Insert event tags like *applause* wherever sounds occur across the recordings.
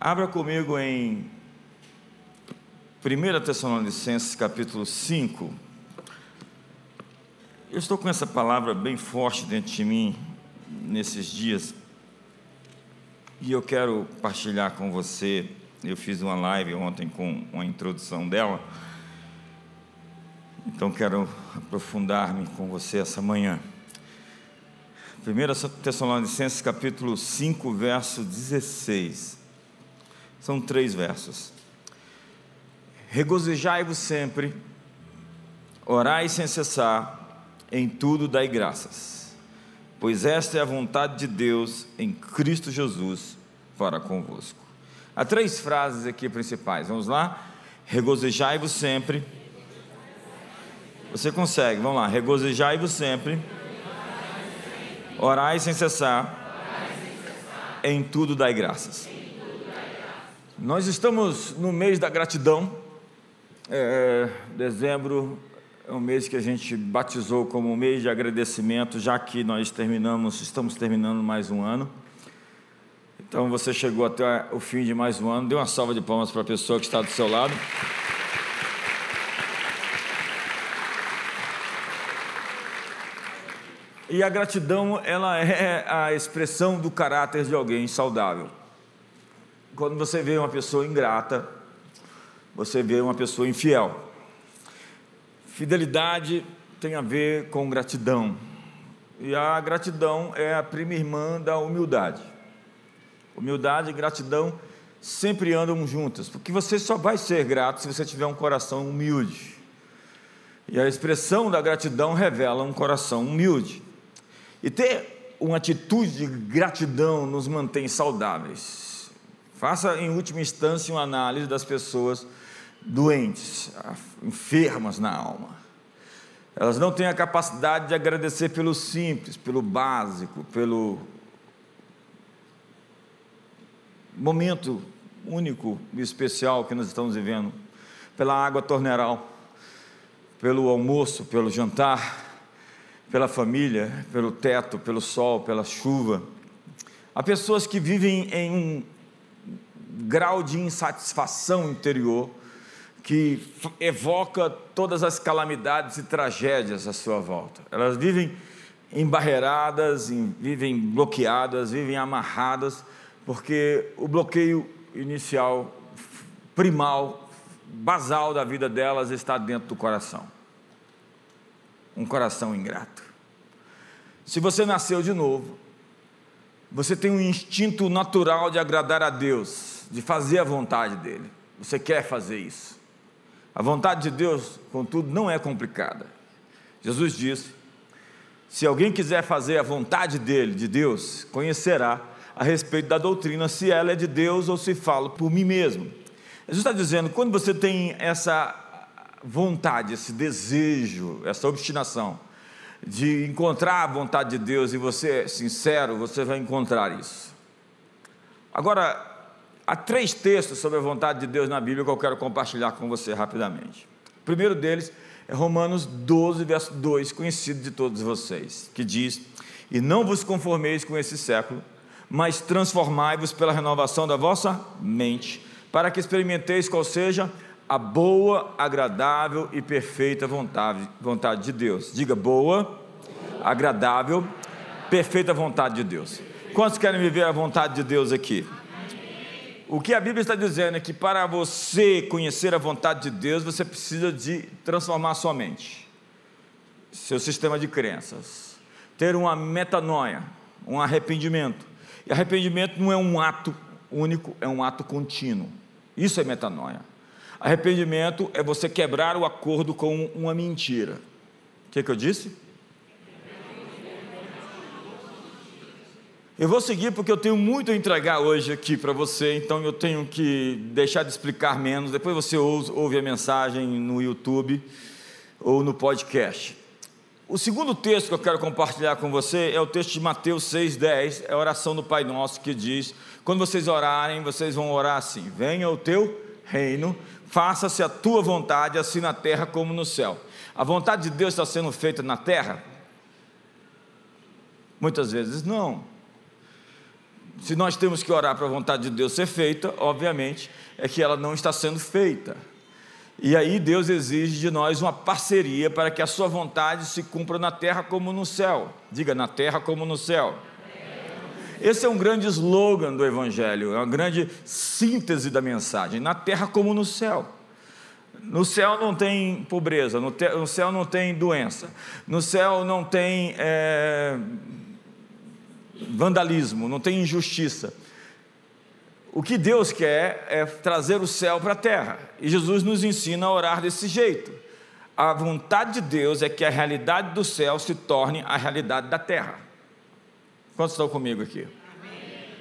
Abra comigo em 1 Tessalonicenses capítulo 5. Eu estou com essa palavra bem forte dentro de mim nesses dias e eu quero partilhar com você. Eu fiz uma live ontem com uma introdução dela, então quero aprofundar-me com você essa manhã. 1 Tessalonicenses capítulo 5, verso 16. São três versos. Regozijai-vos sempre, orai sem cessar, em tudo dai graças, pois esta é a vontade de Deus em Cristo Jesus para convosco. Há três frases aqui principais, vamos lá? Regozijai-vos sempre. Você consegue, vamos lá. Regozijai-vos sempre. Orai sem cessar. Em tudo dai graças. Nós estamos no mês da gratidão. É, dezembro é um mês que a gente batizou como mês de agradecimento, já que nós terminamos, estamos terminando mais um ano. Então você chegou até o fim de mais um ano. Dê uma salva de palmas para a pessoa que está do seu lado. E a gratidão, ela é a expressão do caráter de alguém saudável quando você vê uma pessoa ingrata, você vê uma pessoa infiel. Fidelidade tem a ver com gratidão. E a gratidão é a prima irmã da humildade. Humildade e gratidão sempre andam juntas, porque você só vai ser grato se você tiver um coração humilde. E a expressão da gratidão revela um coração humilde. E ter uma atitude de gratidão nos mantém saudáveis. Faça, em última instância, uma análise das pessoas doentes, enfermas na alma. Elas não têm a capacidade de agradecer pelo simples, pelo básico, pelo momento único e especial que nós estamos vivendo, pela água torneral, pelo almoço, pelo jantar, pela família, pelo teto, pelo sol, pela chuva. Há pessoas que vivem em um grau de insatisfação interior que evoca todas as calamidades e tragédias à sua volta. Elas vivem embarreiradas, vivem bloqueadas, vivem amarradas, porque o bloqueio inicial, primal, basal da vida delas está dentro do coração. Um coração ingrato. Se você nasceu de novo, você tem um instinto natural de agradar a Deus de fazer a vontade dele. Você quer fazer isso. A vontade de Deus, contudo, não é complicada. Jesus disse: se alguém quiser fazer a vontade dele, de Deus, conhecerá a respeito da doutrina se ela é de Deus ou se fala por mim mesmo. Jesus está dizendo: quando você tem essa vontade, esse desejo, essa obstinação de encontrar a vontade de Deus e você é sincero, você vai encontrar isso. Agora, Há três textos sobre a vontade de Deus na Bíblia que eu quero compartilhar com você rapidamente. O primeiro deles é Romanos 12, verso 2, conhecido de todos vocês, que diz: E não vos conformeis com esse século, mas transformai-vos pela renovação da vossa mente, para que experimenteis qual seja a boa, agradável e perfeita vontade, vontade de Deus. Diga boa, agradável, perfeita vontade de Deus. Quantos querem viver a vontade de Deus aqui? O que a Bíblia está dizendo é que para você conhecer a vontade de Deus, você precisa de transformar sua mente, seu sistema de crenças, ter uma metanoia, um arrependimento. E arrependimento não é um ato único, é um ato contínuo. Isso é metanoia. Arrependimento é você quebrar o acordo com uma mentira. O que, que eu disse? Eu vou seguir porque eu tenho muito a entregar hoje aqui para você, então eu tenho que deixar de explicar menos. Depois você ouve a mensagem no YouTube ou no podcast. O segundo texto que eu quero compartilhar com você é o texto de Mateus 6,10, é a oração do Pai Nosso que diz: quando vocês orarem, vocês vão orar assim: venha o teu reino, faça-se a tua vontade, assim na terra como no céu. A vontade de Deus está sendo feita na terra? Muitas vezes não se nós temos que orar para a vontade de Deus ser feita, obviamente, é que ela não está sendo feita. E aí Deus exige de nós uma parceria para que a sua vontade se cumpra na terra como no céu. Diga, na terra como no céu. Esse é um grande slogan do Evangelho, é uma grande síntese da mensagem: na terra como no céu. No céu não tem pobreza, no, te, no céu não tem doença, no céu não tem é, vandalismo, não tem injustiça. O que Deus quer é trazer o céu para a terra, e Jesus nos ensina a orar desse jeito. A vontade de Deus é que a realidade do céu se torne a realidade da terra. Quantos estão comigo aqui? Amém.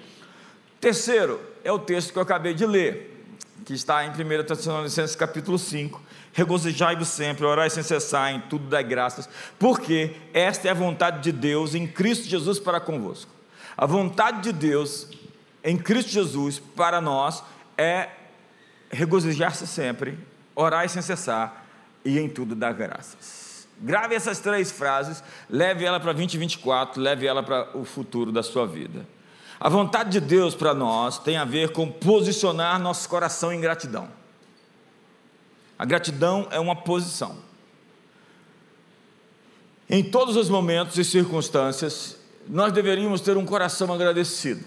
Terceiro, é o texto que eu acabei de ler, que está em 1 Tessalonicenses capítulo 5. Regozijai-vos sempre, orai sem cessar, em tudo dai graças, porque esta é a vontade de Deus em Cristo Jesus para convosco. A vontade de Deus em Cristo Jesus para nós é regozijar-se sempre, orai sem cessar e em tudo dar graças. Grave essas três frases, leve ela para 2024, leve ela para o futuro da sua vida. A vontade de Deus para nós tem a ver com posicionar nosso coração em gratidão. A gratidão é uma posição. Em todos os momentos e circunstâncias, nós deveríamos ter um coração agradecido.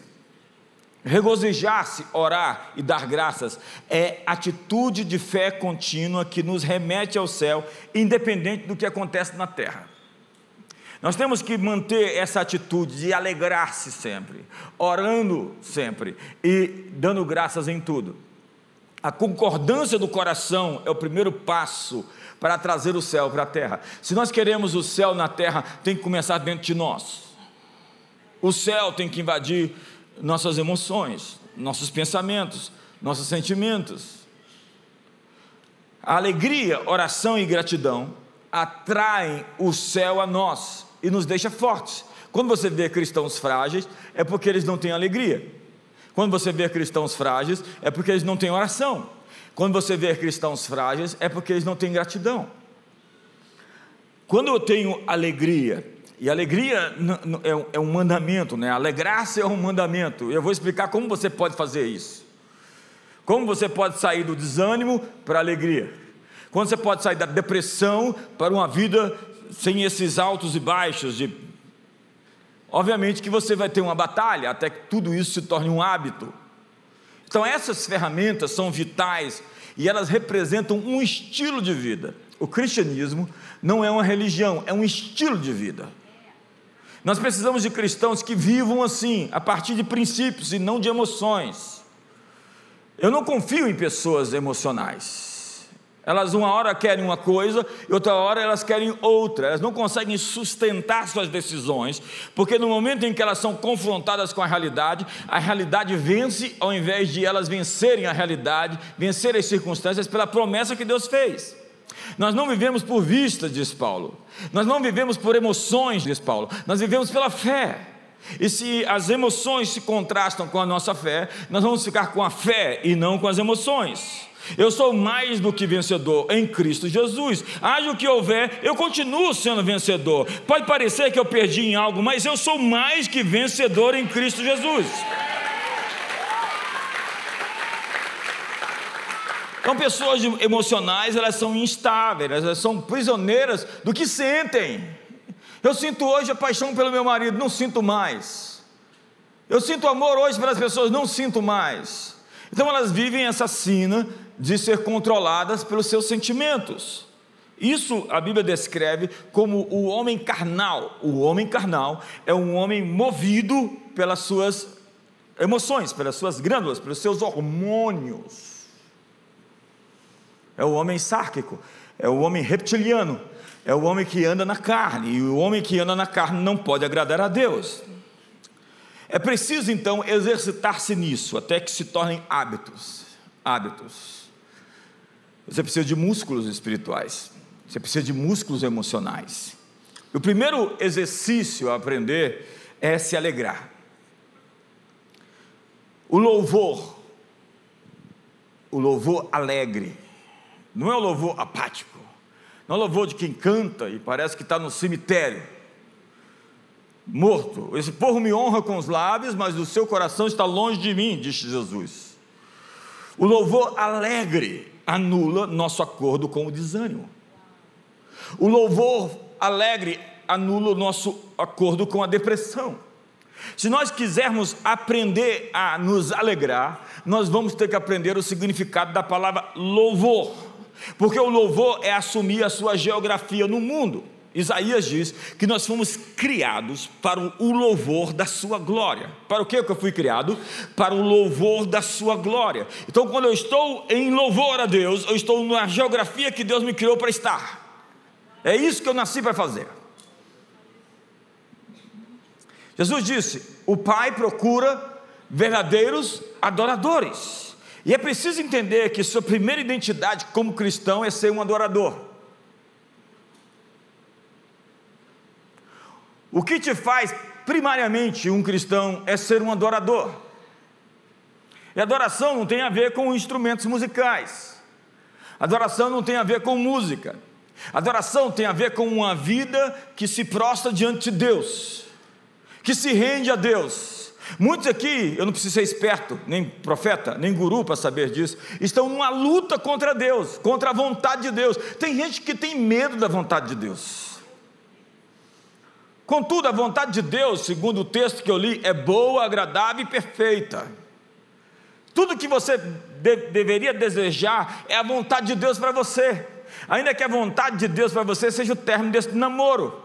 Regozijar-se, orar e dar graças é atitude de fé contínua que nos remete ao céu, independente do que acontece na terra. Nós temos que manter essa atitude de alegrar-se sempre, orando sempre e dando graças em tudo. A concordância do coração é o primeiro passo para trazer o céu para a terra. Se nós queremos o céu na terra, tem que começar dentro de nós. O céu tem que invadir nossas emoções, nossos pensamentos, nossos sentimentos. A alegria, oração e gratidão atraem o céu a nós e nos deixa fortes. Quando você vê cristãos frágeis, é porque eles não têm alegria. Quando você vê cristãos frágeis, é porque eles não têm oração. Quando você vê cristãos frágeis, é porque eles não têm gratidão. Quando eu tenho alegria e alegria é, é um mandamento, né? Alegrar-se é um mandamento. Eu vou explicar como você pode fazer isso. Como você pode sair do desânimo para a alegria. Quando você pode sair da depressão para uma vida sem esses altos e baixos. De... Obviamente que você vai ter uma batalha até que tudo isso se torne um hábito. Então essas ferramentas são vitais e elas representam um estilo de vida. O cristianismo não é uma religião, é um estilo de vida. Nós precisamos de cristãos que vivam assim, a partir de princípios e não de emoções. Eu não confio em pessoas emocionais. Elas uma hora querem uma coisa e outra hora elas querem outra. Elas não conseguem sustentar suas decisões, porque no momento em que elas são confrontadas com a realidade, a realidade vence ao invés de elas vencerem a realidade, vencer as circunstâncias pela promessa que Deus fez. Nós não vivemos por vista, diz Paulo. Nós não vivemos por emoções, diz Paulo. Nós vivemos pela fé. E se as emoções se contrastam com a nossa fé, nós vamos ficar com a fé e não com as emoções. Eu sou mais do que vencedor em Cristo Jesus. Haja o que houver, eu continuo sendo vencedor. Pode parecer que eu perdi em algo, mas eu sou mais que vencedor em Cristo Jesus. Então, pessoas emocionais, elas são instáveis, elas são prisioneiras do que sentem. Eu sinto hoje a paixão pelo meu marido, não sinto mais. Eu sinto amor hoje pelas pessoas, não sinto mais. Então, elas vivem essa sina de ser controladas pelos seus sentimentos. Isso a Bíblia descreve como o homem carnal. O homem carnal é um homem movido pelas suas emoções, pelas suas glândulas, pelos seus hormônios é o homem sárquico, é o homem reptiliano, é o homem que anda na carne, e o homem que anda na carne não pode agradar a Deus. É preciso então exercitar-se nisso, até que se tornem hábitos. Hábitos. Você precisa de músculos espirituais, você precisa de músculos emocionais. O primeiro exercício a aprender é se alegrar. O louvor, o louvor alegre, não é o louvor apático, não é o louvor de quem canta e parece que está no cemitério. morto. Esse povo me honra com os lábios, mas o seu coração está longe de mim, disse Jesus. O louvor alegre anula nosso acordo com o desânimo. O louvor alegre anula o nosso acordo com a depressão. Se nós quisermos aprender a nos alegrar, nós vamos ter que aprender o significado da palavra louvor, porque o louvor é assumir a sua geografia no mundo. Isaías diz que nós fomos criados para o louvor da sua glória. Para o que eu fui criado? Para o louvor da sua glória. Então, quando eu estou em louvor a Deus, eu estou na geografia que Deus me criou para estar. É isso que eu nasci para fazer. Jesus disse: O Pai procura verdadeiros adoradores. E é preciso entender que sua primeira identidade como cristão é ser um adorador. O que te faz primariamente um cristão é ser um adorador. E adoração não tem a ver com instrumentos musicais. Adoração não tem a ver com música. Adoração tem a ver com uma vida que se prostra diante de Deus, que se rende a Deus. Muitos aqui, eu não preciso ser esperto, nem profeta, nem guru para saber disso, estão numa luta contra Deus, contra a vontade de Deus. Tem gente que tem medo da vontade de Deus. Contudo, a vontade de Deus, segundo o texto que eu li, é boa, agradável e perfeita. Tudo que você de, deveria desejar é a vontade de Deus para você, ainda que a vontade de Deus para você seja o término desse namoro.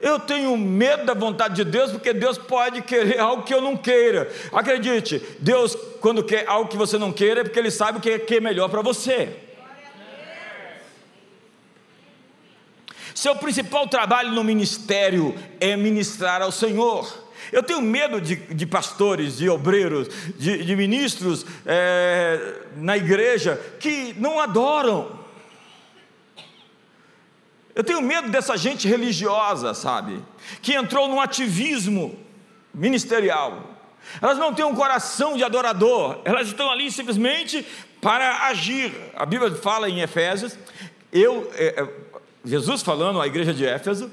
Eu tenho medo da vontade de Deus, porque Deus pode querer algo que eu não queira. Acredite, Deus, quando quer algo que você não queira, é porque Ele sabe o que é melhor para você. Seu principal trabalho no ministério é ministrar ao Senhor. Eu tenho medo de, de pastores, de obreiros, de, de ministros é, na igreja que não adoram. Eu tenho medo dessa gente religiosa, sabe? Que entrou num ativismo ministerial. Elas não têm um coração de adorador, elas estão ali simplesmente para agir. A Bíblia fala em Efésios: eu, é, Jesus falando à igreja de Éfeso: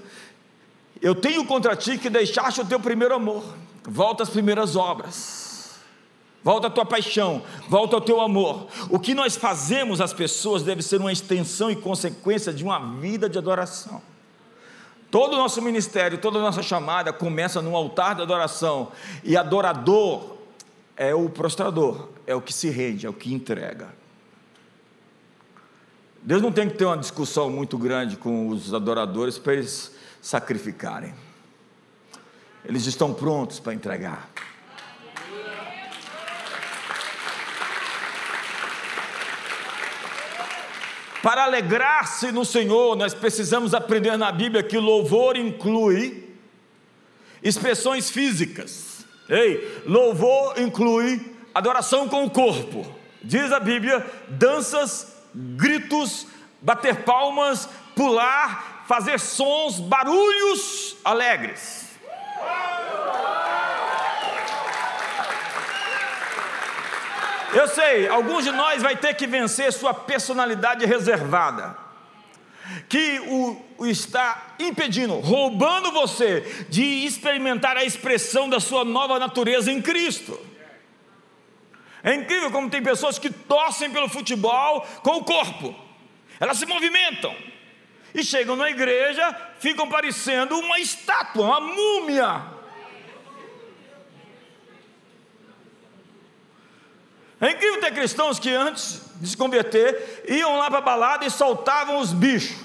Eu tenho contra ti que deixaste o teu primeiro amor, volta às primeiras obras, volta à tua paixão, volta ao teu amor. O que nós fazemos às pessoas deve ser uma extensão e consequência de uma vida de adoração. Todo o nosso ministério, toda a nossa chamada começa no altar de adoração, e adorador é o prostrador, é o que se rende, é o que entrega. Deus não tem que ter uma discussão muito grande com os adoradores para eles sacrificarem. Eles estão prontos para entregar. Para alegrar-se no Senhor, nós precisamos aprender na Bíblia que louvor inclui expressões físicas. Ei, louvor inclui adoração com o corpo. Diz a Bíblia, danças gritos, bater palmas, pular, fazer sons, barulhos alegres. Eu sei, alguns de nós vai ter que vencer sua personalidade reservada, que o, o, está impedindo, roubando você de experimentar a expressão da sua nova natureza em Cristo. É incrível como tem pessoas que torcem pelo futebol com o corpo, elas se movimentam e chegam na igreja, ficam parecendo uma estátua, uma múmia. É incrível ter cristãos que antes de se converter iam lá para a balada e soltavam os bichos.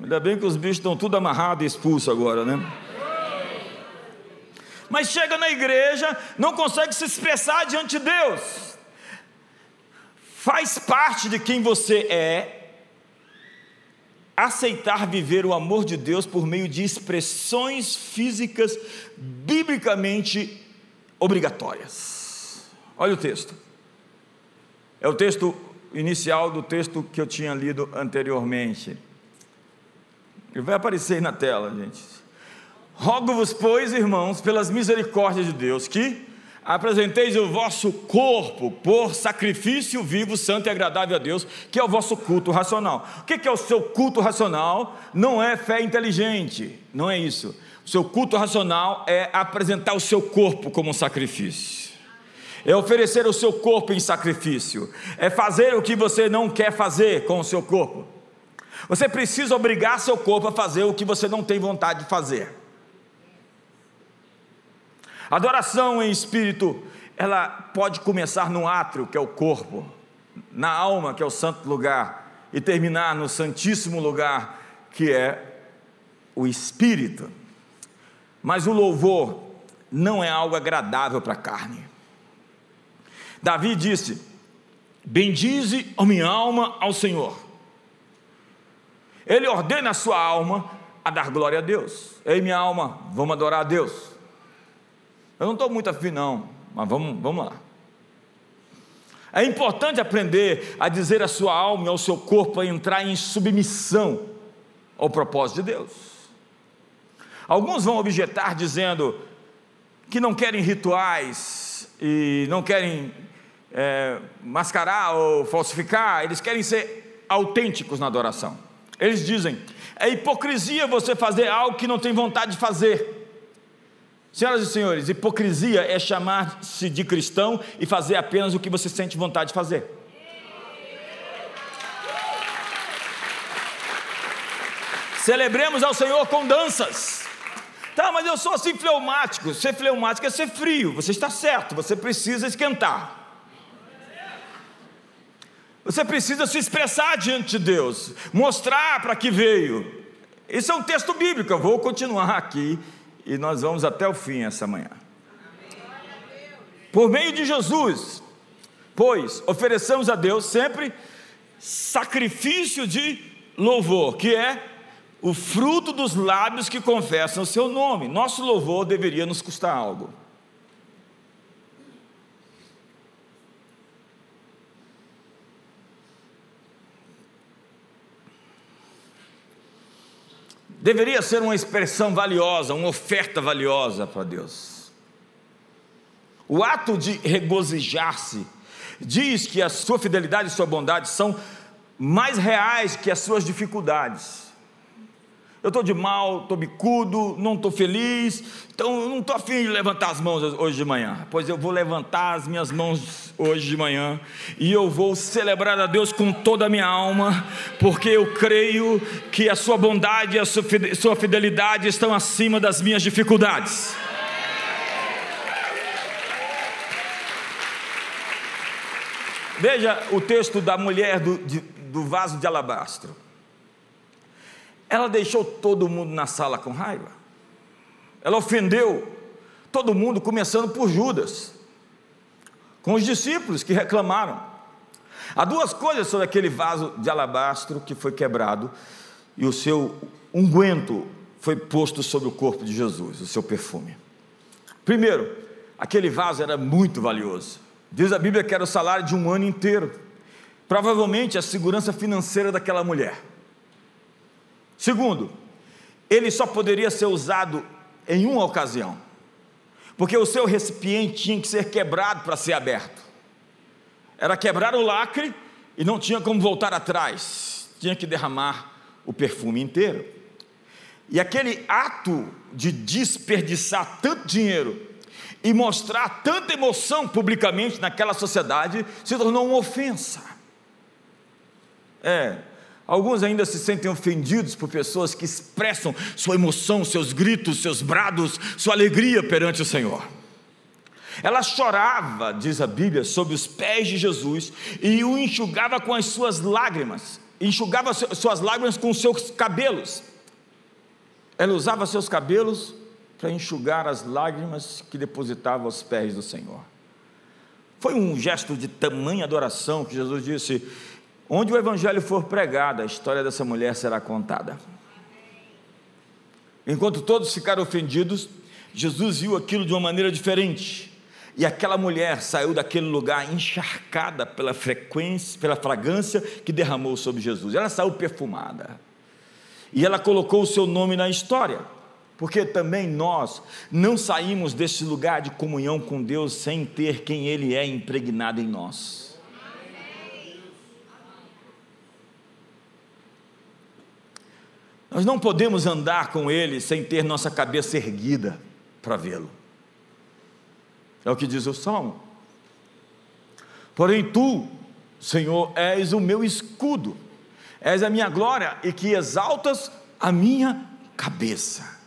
Ainda bem que os bichos estão tudo amarrados e expulsos agora, né? Mas chega na igreja, não consegue se expressar diante de Deus. Faz parte de quem você é aceitar viver o amor de Deus por meio de expressões físicas biblicamente obrigatórias. Olha o texto. É o texto inicial do texto que eu tinha lido anteriormente. Ele vai aparecer aí na tela, gente. Rogo-vos, pois, irmãos, pelas misericórdias de Deus, que, apresenteis o vosso corpo por sacrifício vivo, santo e agradável a Deus, que é o vosso culto racional. O que é o seu culto racional? Não é fé inteligente, não é isso. O seu culto racional é apresentar o seu corpo como um sacrifício. É oferecer o seu corpo em sacrifício. É fazer o que você não quer fazer com o seu corpo. Você precisa obrigar seu corpo a fazer o que você não tem vontade de fazer. Adoração em espírito, ela pode começar no átrio, que é o corpo, na alma, que é o santo lugar, e terminar no santíssimo lugar, que é o espírito. Mas o louvor não é algo agradável para a carne. Davi disse: Bendize a minha alma ao Senhor. Ele ordena a sua alma a dar glória a Deus. Ei, minha alma, vamos adorar a Deus. Eu não estou muito afim, não, mas vamos, vamos lá. É importante aprender a dizer à sua alma e ao seu corpo a entrar em submissão ao propósito de Deus. Alguns vão objetar dizendo que não querem rituais e não querem é, mascarar ou falsificar, eles querem ser autênticos na adoração. Eles dizem: é hipocrisia você fazer algo que não tem vontade de fazer. Senhoras e senhores, hipocrisia é chamar-se de cristão e fazer apenas o que você sente vontade de fazer. Celebremos ao Senhor com danças. Tá, mas eu sou assim fleumático. Ser fleumático é ser frio. Você está certo, você precisa esquentar. Você precisa se expressar diante de Deus, mostrar para que veio. Isso é um texto bíblico. Eu vou continuar aqui e nós vamos até o fim essa manhã. Por meio de Jesus, pois ofereçamos a Deus sempre sacrifício de louvor, que é o fruto dos lábios que confessam o seu nome. Nosso louvor deveria nos custar algo. Deveria ser uma expressão valiosa, uma oferta valiosa para Deus. O ato de regozijar-se diz que a sua fidelidade e sua bondade são mais reais que as suas dificuldades. Eu estou de mal, estou bicudo, não estou feliz, então eu não estou afim de levantar as mãos hoje de manhã. Pois eu vou levantar as minhas mãos hoje de manhã e eu vou celebrar a Deus com toda a minha alma, porque eu creio que a Sua bondade e a Sua fidelidade estão acima das minhas dificuldades. Veja o texto da mulher do, de, do vaso de alabastro. Ela deixou todo mundo na sala com raiva. Ela ofendeu todo mundo, começando por Judas, com os discípulos que reclamaram. Há duas coisas sobre aquele vaso de alabastro que foi quebrado e o seu unguento foi posto sobre o corpo de Jesus, o seu perfume. Primeiro, aquele vaso era muito valioso. Diz a Bíblia que era o salário de um ano inteiro. Provavelmente a segurança financeira daquela mulher. Segundo, ele só poderia ser usado em uma ocasião, porque o seu recipiente tinha que ser quebrado para ser aberto. Era quebrar o lacre e não tinha como voltar atrás, tinha que derramar o perfume inteiro. E aquele ato de desperdiçar tanto dinheiro e mostrar tanta emoção publicamente naquela sociedade se tornou uma ofensa. É, Alguns ainda se sentem ofendidos por pessoas que expressam sua emoção, seus gritos, seus brados, sua alegria perante o Senhor. Ela chorava, diz a Bíblia, sobre os pés de Jesus e o enxugava com as suas lágrimas, enxugava suas lágrimas com os seus cabelos. Ela usava seus cabelos para enxugar as lágrimas que depositava aos pés do Senhor. Foi um gesto de tamanha adoração que Jesus disse: Onde o evangelho for pregado, a história dessa mulher será contada. Enquanto todos ficaram ofendidos, Jesus viu aquilo de uma maneira diferente. E aquela mulher saiu daquele lugar encharcada pela frequência, pela fragrância que derramou sobre Jesus. Ela saiu perfumada. E ela colocou o seu nome na história. Porque também nós não saímos desse lugar de comunhão com Deus sem ter quem Ele é impregnado em nós. Nós não podemos andar com Ele sem ter nossa cabeça erguida para vê-lo. É o que diz o Salmo. Porém, tu, Senhor, és o meu escudo, és a minha glória e que exaltas a minha cabeça.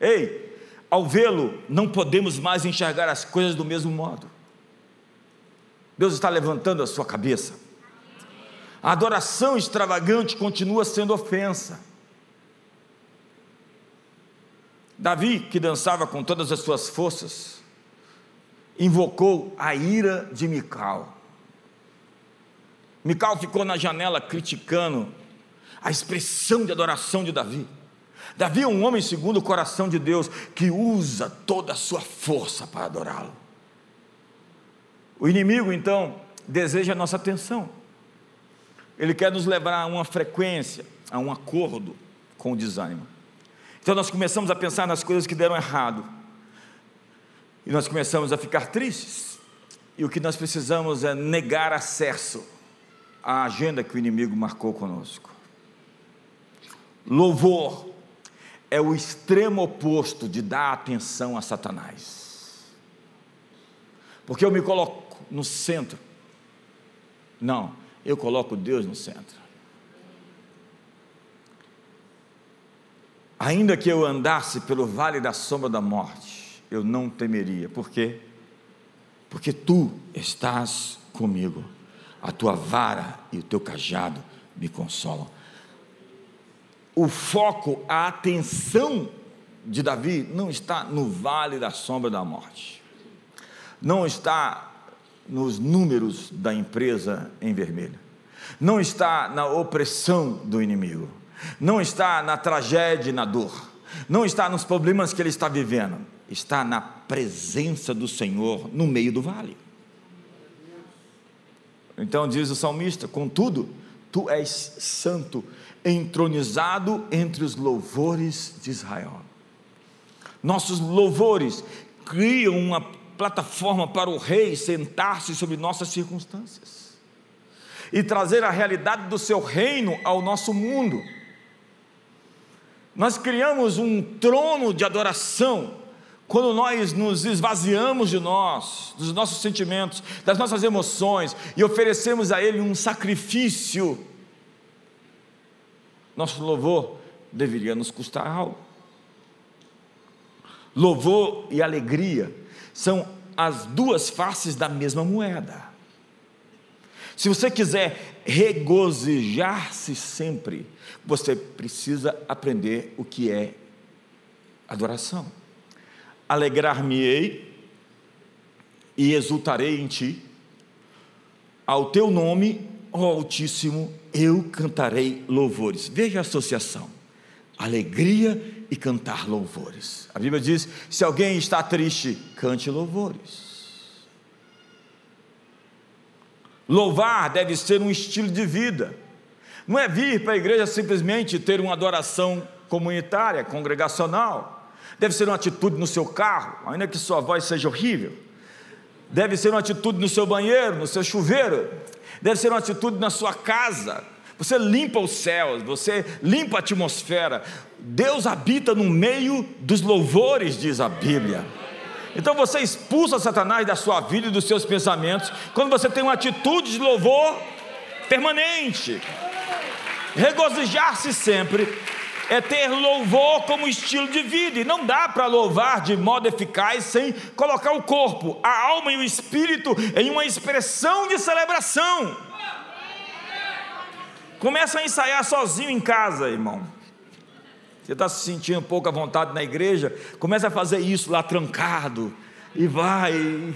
Ei, ao vê-lo, não podemos mais enxergar as coisas do mesmo modo. Deus está levantando a sua cabeça. A adoração extravagante continua sendo ofensa. Davi, que dançava com todas as suas forças, invocou a ira de Mical. Mical ficou na janela criticando a expressão de adoração de Davi. Davi é um homem segundo o coração de Deus, que usa toda a sua força para adorá-lo. O inimigo, então, deseja a nossa atenção. Ele quer nos levar a uma frequência, a um acordo com o desânimo. Então nós começamos a pensar nas coisas que deram errado. E nós começamos a ficar tristes. E o que nós precisamos é negar acesso à agenda que o inimigo marcou conosco. Louvor é o extremo oposto de dar atenção a Satanás. Porque eu me coloco no centro. Não, eu coloco Deus no centro. Ainda que eu andasse pelo vale da sombra da morte, eu não temeria. Por quê? Porque tu estás comigo. A tua vara e o teu cajado me consolam. O foco, a atenção de Davi não está no vale da sombra da morte. Não está nos números da empresa em vermelho. Não está na opressão do inimigo não está na tragédia e na dor, não está nos problemas que ele está vivendo, está na presença do Senhor no meio do vale. Então diz o salmista: Contudo, tu és santo, entronizado entre os louvores de Israel. Nossos louvores criam uma plataforma para o rei sentar-se sobre nossas circunstâncias e trazer a realidade do seu reino ao nosso mundo. Nós criamos um trono de adoração quando nós nos esvaziamos de nós, dos nossos sentimentos, das nossas emoções e oferecemos a Ele um sacrifício. Nosso louvor deveria nos custar algo. Louvor e alegria são as duas faces da mesma moeda. Se você quiser regozijar-se sempre, você precisa aprender o que é adoração. Alegrar-me-ei e exultarei em ti, ao teu nome, ó Altíssimo, eu cantarei louvores. Veja a associação: alegria e cantar louvores. A Bíblia diz: se alguém está triste, cante louvores. Louvar deve ser um estilo de vida. Não é vir para a igreja simplesmente ter uma adoração comunitária, congregacional. Deve ser uma atitude no seu carro, ainda que sua voz seja horrível. Deve ser uma atitude no seu banheiro, no seu chuveiro. Deve ser uma atitude na sua casa. Você limpa os céus, você limpa a atmosfera. Deus habita no meio dos louvores, diz a Bíblia. Então você expulsa Satanás da sua vida e dos seus pensamentos quando você tem uma atitude de louvor permanente. Regozijar-se sempre é ter louvor como estilo de vida, e não dá para louvar de modo eficaz sem colocar o corpo, a alma e o espírito em uma expressão de celebração. Começa a ensaiar sozinho em casa, irmão. Você está se sentindo pouco à vontade na igreja? Começa a fazer isso lá trancado. E vai.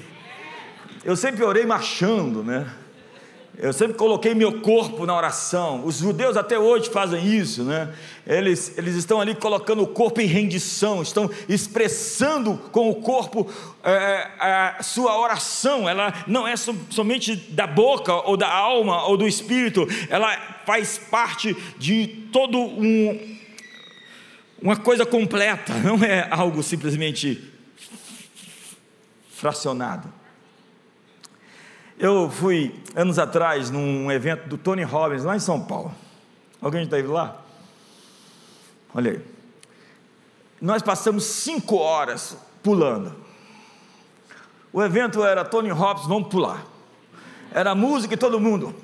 Eu sempre orei marchando, né? Eu sempre coloquei meu corpo na oração. Os judeus até hoje fazem isso, né? Eles, eles estão ali colocando o corpo em rendição, estão expressando com o corpo é, a sua oração. Ela não é somente da boca ou da alma ou do espírito, ela faz parte de todo um, uma coisa completa, *laughs* não é algo simplesmente fracionado. Eu fui anos atrás num evento do Tony Robbins lá em São Paulo. Alguém já esteve lá? Olha aí. Nós passamos cinco horas pulando. O evento era Tony Robbins, vamos pular. Era música e todo mundo.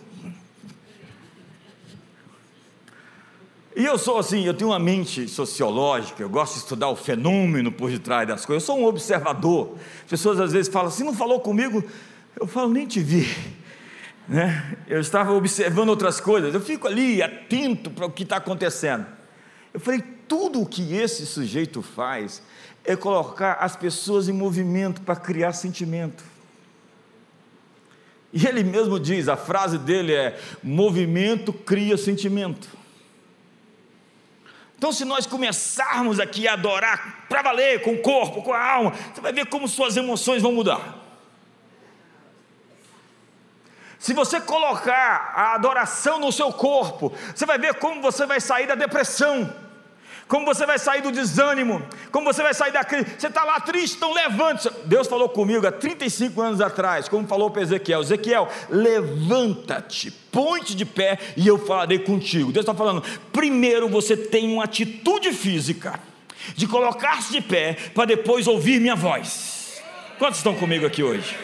E eu sou assim, eu tenho uma mente sociológica, eu gosto de estudar o fenômeno por detrás das coisas. Eu sou um observador. As pessoas às vezes falam assim, não falou comigo? Eu falo, nem te vi. Né? Eu estava observando outras coisas, eu fico ali atento para o que está acontecendo. Eu falei, tudo o que esse sujeito faz é colocar as pessoas em movimento para criar sentimento. E ele mesmo diz, a frase dele é: movimento cria sentimento. Então, se nós começarmos aqui a adorar para valer, com o corpo, com a alma, você vai ver como suas emoções vão mudar. Se você colocar a adoração no seu corpo, você vai ver como você vai sair da depressão como você vai sair do desânimo, como você vai sair da crise. Você está lá triste, então levante. Deus falou comigo há 35 anos atrás, como falou para Ezequiel: Ezequiel, levanta-te, ponte de pé e eu falarei contigo. Deus está falando, primeiro você tem uma atitude física de colocar-se de pé para depois ouvir minha voz. Quantos estão comigo aqui hoje?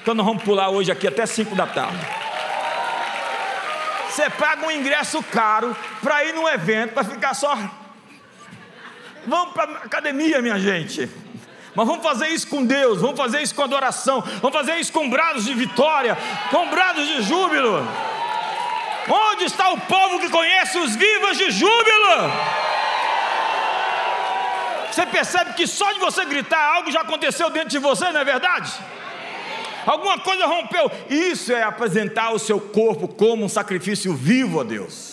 Então nós vamos pular hoje aqui até 5 da tarde. Você paga um ingresso caro para ir num evento, para ficar só Vamos para a academia, minha gente. Mas vamos fazer isso com Deus, vamos fazer isso com adoração, vamos fazer isso com brados de vitória, com brados de júbilo. Onde está o povo que conhece os vivos de júbilo? Você percebe que só de você gritar algo já aconteceu dentro de você, não é verdade? Alguma coisa rompeu. Isso é apresentar o seu corpo como um sacrifício vivo a Deus.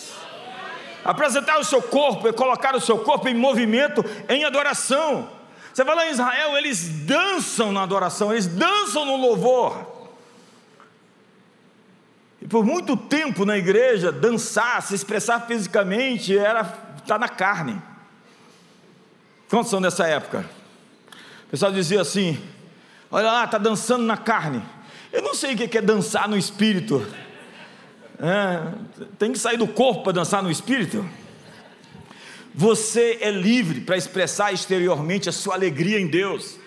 Apresentar o seu corpo e colocar o seu corpo em movimento, em adoração. Você vai lá em Israel, eles dançam na adoração, eles dançam no louvor. E por muito tempo na igreja, dançar, se expressar fisicamente, era tá na carne. Quantos são dessa época? O pessoal dizia assim: olha lá, está dançando na carne. Eu não sei o que é dançar no espírito. É, tem que sair do corpo para dançar no espírito. Você é livre para expressar exteriormente a sua alegria em Deus.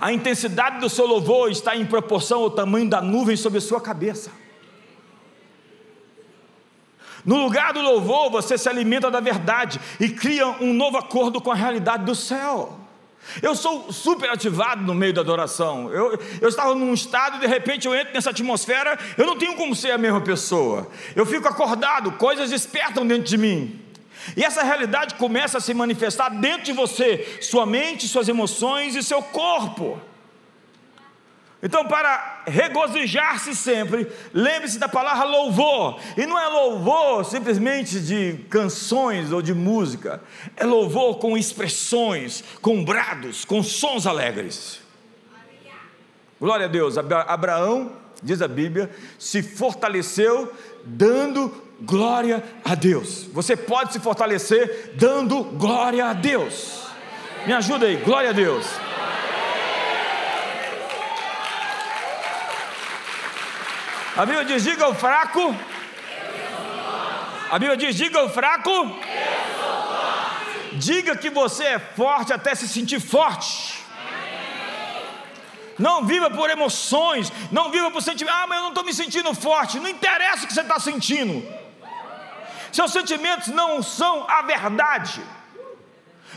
A intensidade do seu louvor está em proporção ao tamanho da nuvem sobre a sua cabeça. No lugar do louvor, você se alimenta da verdade e cria um novo acordo com a realidade do céu. Eu sou super ativado no meio da adoração. Eu, eu estava num estado e de repente eu entro nessa atmosfera, eu não tenho como ser a mesma pessoa. Eu fico acordado, coisas despertam dentro de mim. E essa realidade começa a se manifestar dentro de você, sua mente, suas emoções e seu corpo. Então, para regozijar-se sempre, lembre-se da palavra louvor. E não é louvor simplesmente de canções ou de música, é louvor com expressões, com brados, com sons alegres. Glória a Deus. Abraão, diz a Bíblia, se fortaleceu dando glória a Deus. Você pode se fortalecer dando glória a Deus. Me ajuda aí, glória a Deus. A Bíblia diz: diga o fraco. A Bíblia diz: diga o fraco. Diga que você é forte até se sentir forte. Não viva por emoções, não viva por sentimento. Ah, mas eu não estou me sentindo forte. Não interessa o que você está sentindo. Seus sentimentos não são a verdade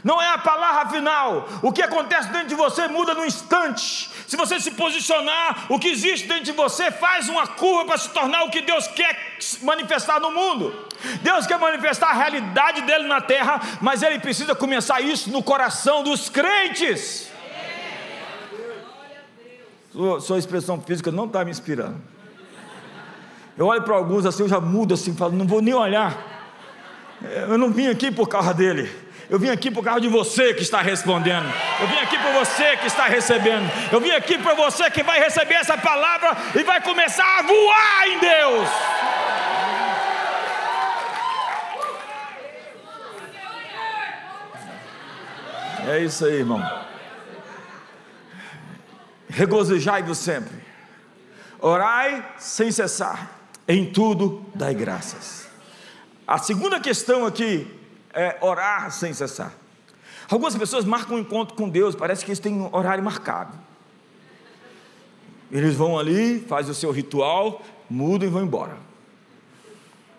não é a palavra final. O que acontece dentro de você muda no instante. Se você se posicionar, o que existe dentro de você faz uma curva para se tornar o que Deus quer manifestar no mundo. Deus quer manifestar a realidade dele na terra, mas ele precisa começar isso no coração dos crentes. Sua, sua expressão física não está me inspirando. Eu olho para alguns assim, eu já mudo assim, falo, não vou nem olhar. Eu não vim aqui por causa dele. Eu vim aqui por causa de você que está respondendo. Eu vim aqui por você que está recebendo. Eu vim aqui para você que vai receber essa palavra e vai começar a voar em Deus. É isso aí, irmão. Regozijai-vos sempre. Orai sem cessar. Em tudo dai graças. A segunda questão aqui é orar sem cessar. Algumas pessoas marcam um encontro com Deus, parece que eles têm um horário marcado. Eles vão ali, fazem o seu ritual, mudam e vão embora.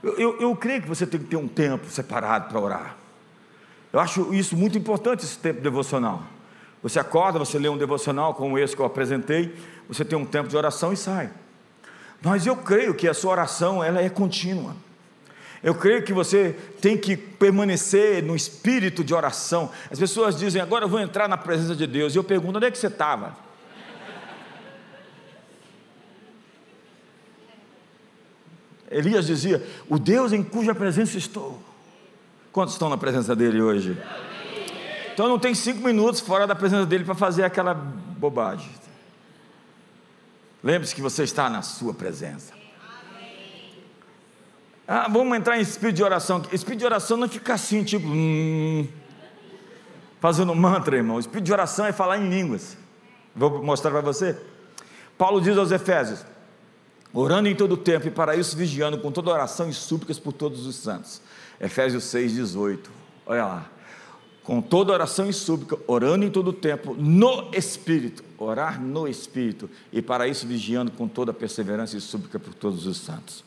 Eu, eu, eu creio que você tem que ter um tempo separado para orar. Eu acho isso muito importante, esse tempo devocional. Você acorda, você lê um devocional como esse que eu apresentei, você tem um tempo de oração e sai. Mas eu creio que a sua oração ela é contínua. Eu creio que você tem que permanecer no espírito de oração. As pessoas dizem, agora eu vou entrar na presença de Deus. E eu pergunto, onde é que você estava? Elias dizia: O Deus em cuja presença estou. Quantos estão na presença dele hoje? Então não tem cinco minutos fora da presença dele para fazer aquela bobagem. Lembre-se que você está na sua presença. Ah, vamos entrar em espírito de oração. Espírito de oração não fica assim, tipo, hum, fazendo mantra, irmão. Espírito de oração é falar em línguas. Vou mostrar para você. Paulo diz aos Efésios: orando em todo o tempo e para isso vigiando com toda oração e súplicas por todos os santos. Efésios 6,18. Olha lá. Com toda oração e súplica, orando em todo o tempo, no Espírito, orar no Espírito, e para isso vigiando com toda perseverança e súplica por todos os santos.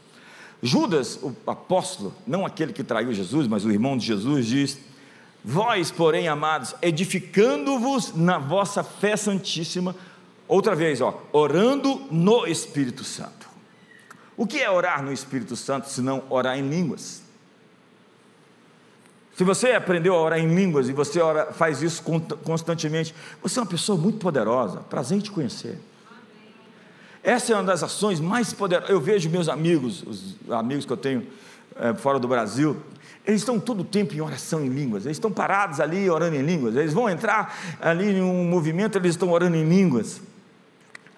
Judas, o apóstolo, não aquele que traiu Jesus, mas o irmão de Jesus, diz: Vós, porém, amados, edificando-vos na vossa fé santíssima, outra vez, ó, orando no Espírito Santo. O que é orar no Espírito Santo, se não orar em línguas? Se você aprendeu a orar em línguas e você ora, faz isso constantemente, você é uma pessoa muito poderosa. Prazer em te conhecer. Essa é uma das ações mais poderosas. Eu vejo meus amigos, os amigos que eu tenho é, fora do Brasil, eles estão todo o tempo em oração em línguas. Eles estão parados ali orando em línguas. Eles vão entrar ali em um movimento, eles estão orando em línguas.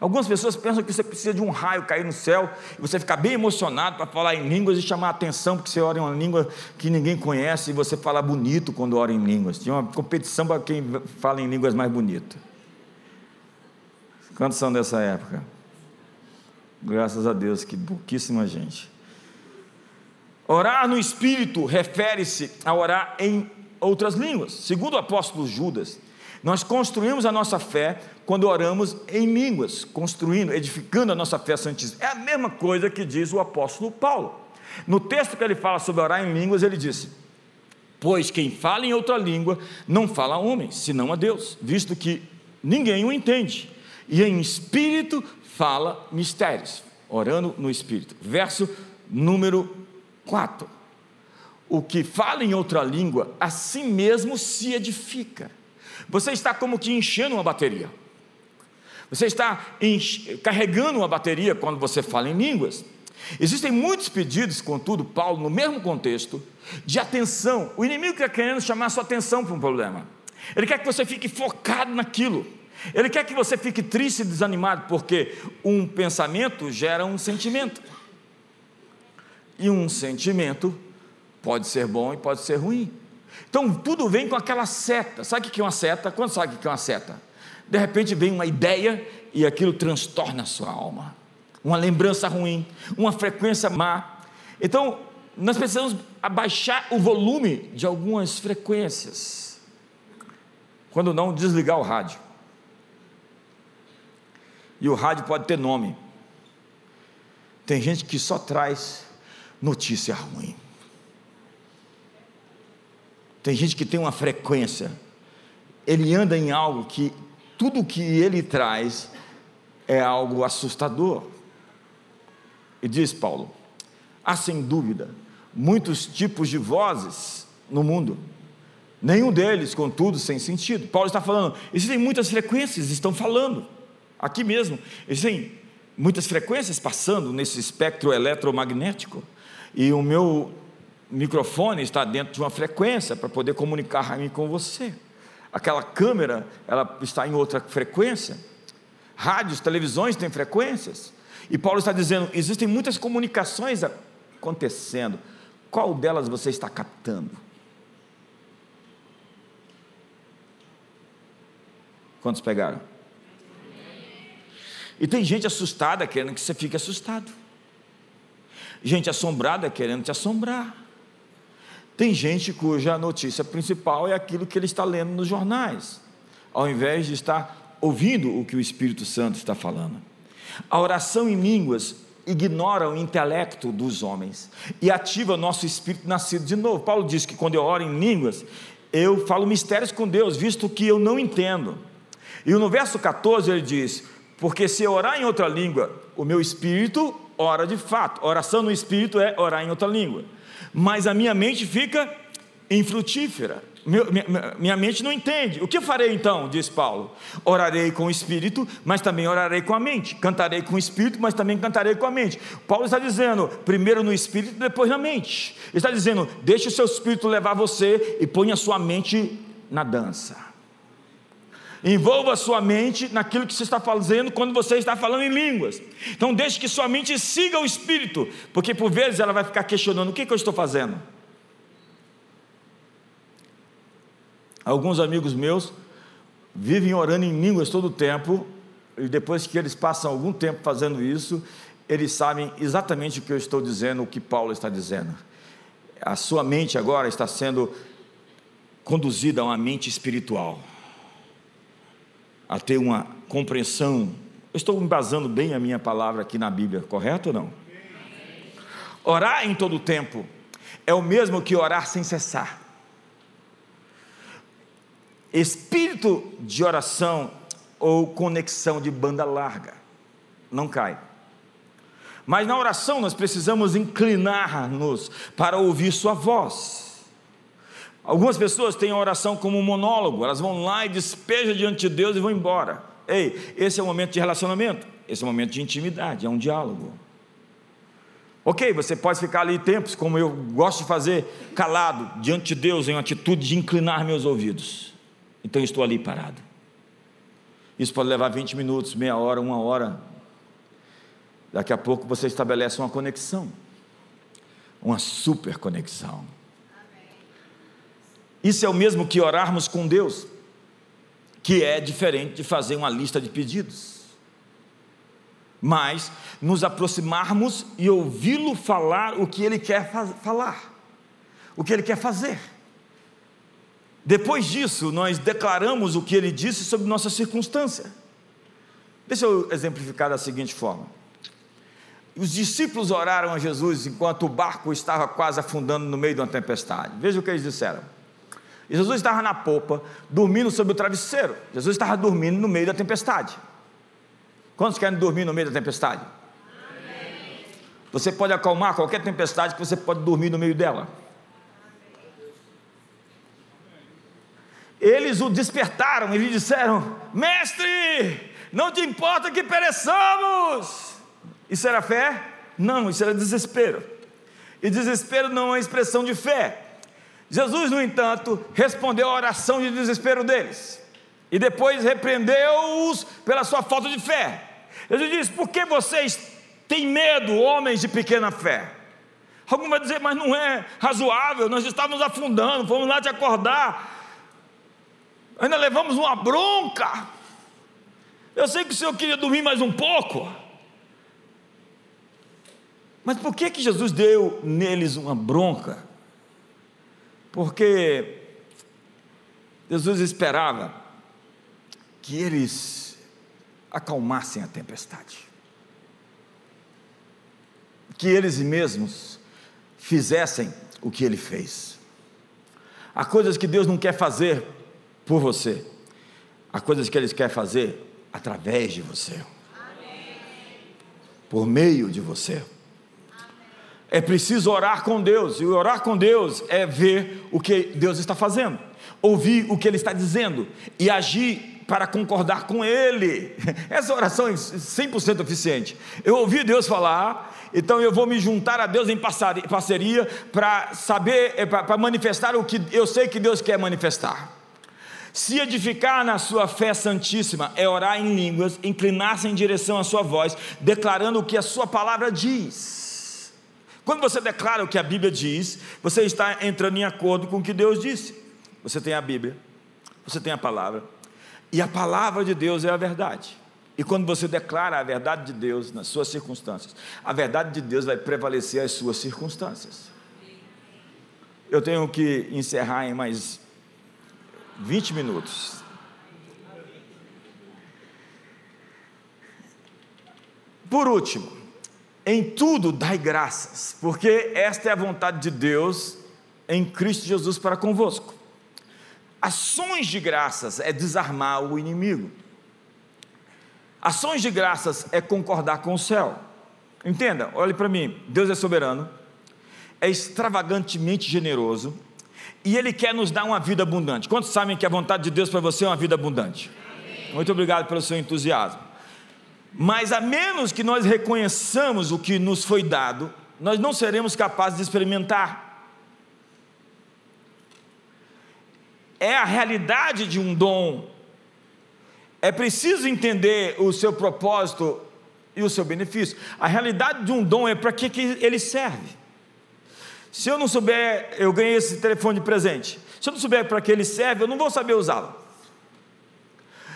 Algumas pessoas pensam que você precisa de um raio cair no céu e você ficar bem emocionado para falar em línguas e chamar a atenção porque você ora em uma língua que ninguém conhece e você fala bonito quando ora em línguas. Tinha uma competição para quem fala em línguas mais bonito. Quantos são dessa época? Graças a Deus, que pouquíssima gente. Orar no Espírito refere-se a orar em outras línguas. Segundo o apóstolo Judas, nós construímos a nossa fé quando oramos em línguas, construindo, edificando a nossa fé santíssima. É a mesma coisa que diz o apóstolo Paulo. No texto que ele fala sobre orar em línguas, ele disse: Pois quem fala em outra língua não fala a homem, senão a Deus, visto que ninguém o entende, e em espírito fala mistérios, orando no espírito. Verso número 4. O que fala em outra língua, a si mesmo se edifica você está como que enchendo uma bateria. Você está carregando uma bateria quando você fala em línguas. Existem muitos pedidos, contudo, Paulo, no mesmo contexto, de atenção. O inimigo está querendo chamar sua atenção para um problema. Ele quer que você fique focado naquilo. Ele quer que você fique triste e desanimado, porque um pensamento gera um sentimento. E um sentimento pode ser bom e pode ser ruim. Então tudo vem com aquela seta. Sabe o que é uma seta? Quando sabe o que é uma seta? De repente vem uma ideia e aquilo transtorna a sua alma. Uma lembrança ruim, uma frequência má. Então, nós precisamos abaixar o volume de algumas frequências. Quando não, desligar o rádio. E o rádio pode ter nome. Tem gente que só traz notícia ruim. Tem gente que tem uma frequência, ele anda em algo que tudo que ele traz é algo assustador. E diz Paulo: há sem dúvida muitos tipos de vozes no mundo, nenhum deles, contudo, sem sentido. Paulo está falando, existem muitas frequências, estão falando, aqui mesmo, existem muitas frequências passando nesse espectro eletromagnético, e o meu microfone está dentro de uma frequência para poder comunicar com você. Aquela câmera, ela está em outra frequência. Rádios, televisões têm frequências. E Paulo está dizendo: existem muitas comunicações acontecendo. Qual delas você está captando? Quantos pegaram? E tem gente assustada querendo que você fique assustado. Gente assombrada querendo te assombrar. Tem gente cuja notícia principal é aquilo que ele está lendo nos jornais, ao invés de estar ouvindo o que o Espírito Santo está falando. A oração em línguas ignora o intelecto dos homens e ativa nosso espírito nascido de novo. Paulo diz que quando eu oro em línguas, eu falo mistérios com Deus, visto que eu não entendo. E no verso 14 ele diz: Porque se eu orar em outra língua, o meu espírito ora de fato. Oração no espírito é orar em outra língua mas a minha mente fica infrutífera. Minha, minha, mente não entende. O que farei então? Diz Paulo. Orarei com o espírito, mas também orarei com a mente. Cantarei com o espírito, mas também cantarei com a mente. Paulo está dizendo, primeiro no espírito, depois na mente. Ele está dizendo, deixe o seu espírito levar você e ponha a sua mente na dança. Envolva sua mente naquilo que você está fazendo quando você está falando em línguas. Então, deixe que sua mente siga o Espírito, porque por vezes ela vai ficar questionando: o que, que eu estou fazendo? Alguns amigos meus vivem orando em línguas todo o tempo, e depois que eles passam algum tempo fazendo isso, eles sabem exatamente o que eu estou dizendo, o que Paulo está dizendo. A sua mente agora está sendo conduzida a uma mente espiritual a ter uma compreensão. Eu estou embasando bem a minha palavra aqui na Bíblia, correto ou não? Orar em todo o tempo é o mesmo que orar sem cessar. Espírito de oração ou conexão de banda larga não cai. Mas na oração nós precisamos inclinar-nos para ouvir Sua voz. Algumas pessoas têm a oração como um monólogo, elas vão lá e despejam diante de Deus e vão embora. Ei, esse é o momento de relacionamento, esse é o momento de intimidade, é um diálogo. Ok, você pode ficar ali tempos, como eu gosto de fazer, calado diante de Deus, em uma atitude de inclinar meus ouvidos. Então estou ali parado. Isso pode levar 20 minutos, meia hora, uma hora. Daqui a pouco você estabelece uma conexão, uma super conexão. Isso é o mesmo que orarmos com Deus, que é diferente de fazer uma lista de pedidos. Mas nos aproximarmos e ouvi-lo falar o que ele quer falar, o que ele quer fazer. Depois disso, nós declaramos o que ele disse sobre nossa circunstância. Deixa eu exemplificar da seguinte forma: os discípulos oraram a Jesus enquanto o barco estava quase afundando no meio de uma tempestade. Veja o que eles disseram. E Jesus estava na popa, dormindo sobre o travesseiro. Jesus estava dormindo no meio da tempestade. Quantos querem dormir no meio da tempestade? Você pode acalmar qualquer tempestade que você pode dormir no meio dela. Eles o despertaram e lhe disseram: Mestre, não te importa que pereçamos. Isso era fé? Não, isso era desespero. E desespero não é expressão de fé. Jesus, no entanto, respondeu à oração de desespero deles e depois repreendeu-os pela sua falta de fé. Jesus disse: Por que vocês têm medo, homens de pequena fé? Algum vai dizer, mas não é razoável, nós estávamos afundando, fomos lá te acordar, ainda levamos uma bronca. Eu sei que o Senhor queria dormir mais um pouco, mas por que que Jesus deu neles uma bronca? Porque Jesus esperava que eles acalmassem a tempestade, que eles mesmos fizessem o que ele fez. Há coisas que Deus não quer fazer por você, há coisas que Ele quer fazer através de você, por meio de você. É preciso orar com Deus, e orar com Deus é ver o que Deus está fazendo, ouvir o que Ele está dizendo e agir para concordar com Ele. *laughs* Essa oração é 100% eficiente. Eu ouvi Deus falar, então eu vou me juntar a Deus em parceria para saber, é, para manifestar o que eu sei que Deus quer manifestar. Se edificar na sua fé santíssima é orar em línguas, inclinar-se em direção à sua voz, declarando o que a sua palavra diz. Quando você declara o que a Bíblia diz, você está entrando em acordo com o que Deus disse. Você tem a Bíblia, você tem a palavra, E a palavra de Deus é a verdade. E quando você declara a verdade de Deus nas suas circunstâncias, a verdade de Deus vai prevalecer as suas circunstâncias. Eu tenho que encerrar em mais 20 minutos. Por último, em tudo dai graças, porque esta é a vontade de Deus em Cristo Jesus para convosco. Ações de graças é desarmar o inimigo. Ações de graças é concordar com o céu. Entenda, olhe para mim: Deus é soberano, é extravagantemente generoso e Ele quer nos dar uma vida abundante. Quantos sabem que a vontade de Deus para você é uma vida abundante? Amém. Muito obrigado pelo seu entusiasmo. Mas a menos que nós reconheçamos o que nos foi dado, nós não seremos capazes de experimentar. É a realidade de um dom. É preciso entender o seu propósito e o seu benefício. A realidade de um dom é para que, que ele serve. Se eu não souber, eu ganhei esse telefone de presente. Se eu não souber para que ele serve, eu não vou saber usá-lo.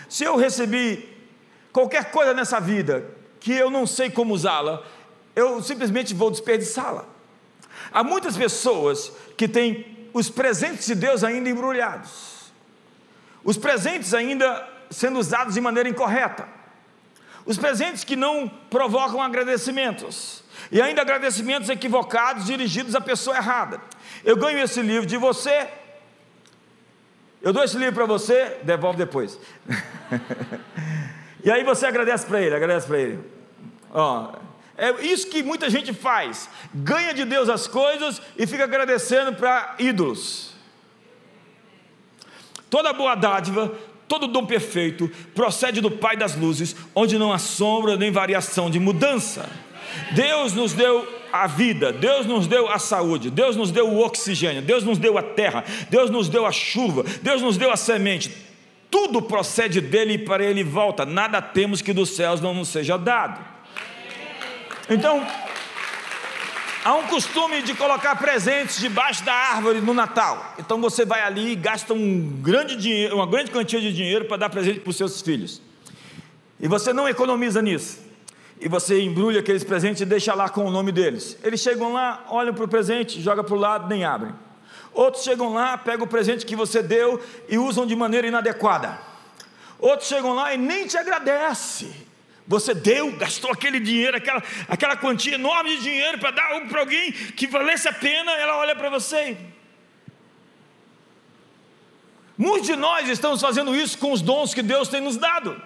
Se eu recebi qualquer coisa nessa vida que eu não sei como usá-la, eu simplesmente vou desperdiçá-la. Há muitas pessoas que têm os presentes de Deus ainda embrulhados, os presentes ainda sendo usados de maneira incorreta, os presentes que não provocam agradecimentos, e ainda agradecimentos equivocados dirigidos à pessoa errada. Eu ganho esse livro de você, eu dou esse livro para você, devolve depois. *laughs* E aí você agradece para ele, agradece para ele. Ó, é isso que muita gente faz: ganha de Deus as coisas e fica agradecendo para ídolos. Toda boa dádiva, todo dom perfeito procede do Pai das luzes, onde não há sombra nem variação de mudança. Deus nos deu a vida, Deus nos deu a saúde, Deus nos deu o oxigênio, Deus nos deu a terra, Deus nos deu a chuva, Deus nos deu a semente tudo procede dele e para ele volta, nada temos que dos céus não nos seja dado. Então, há um costume de colocar presentes debaixo da árvore no Natal. Então você vai ali e gasta um grande dinheiro, uma grande quantia de dinheiro para dar presente para os seus filhos. E você não economiza nisso. E você embrulha aqueles presentes e deixa lá com o nome deles. Eles chegam lá, olham para o presente, jogam para o lado, nem abrem. Outros chegam lá, pegam o presente que você deu e usam de maneira inadequada. Outros chegam lá e nem te agradece. Você deu, gastou aquele dinheiro, aquela, aquela quantia enorme de dinheiro para dar algo para alguém que valesse a pena, ela olha para você. Muitos de nós estamos fazendo isso com os dons que Deus tem nos dado.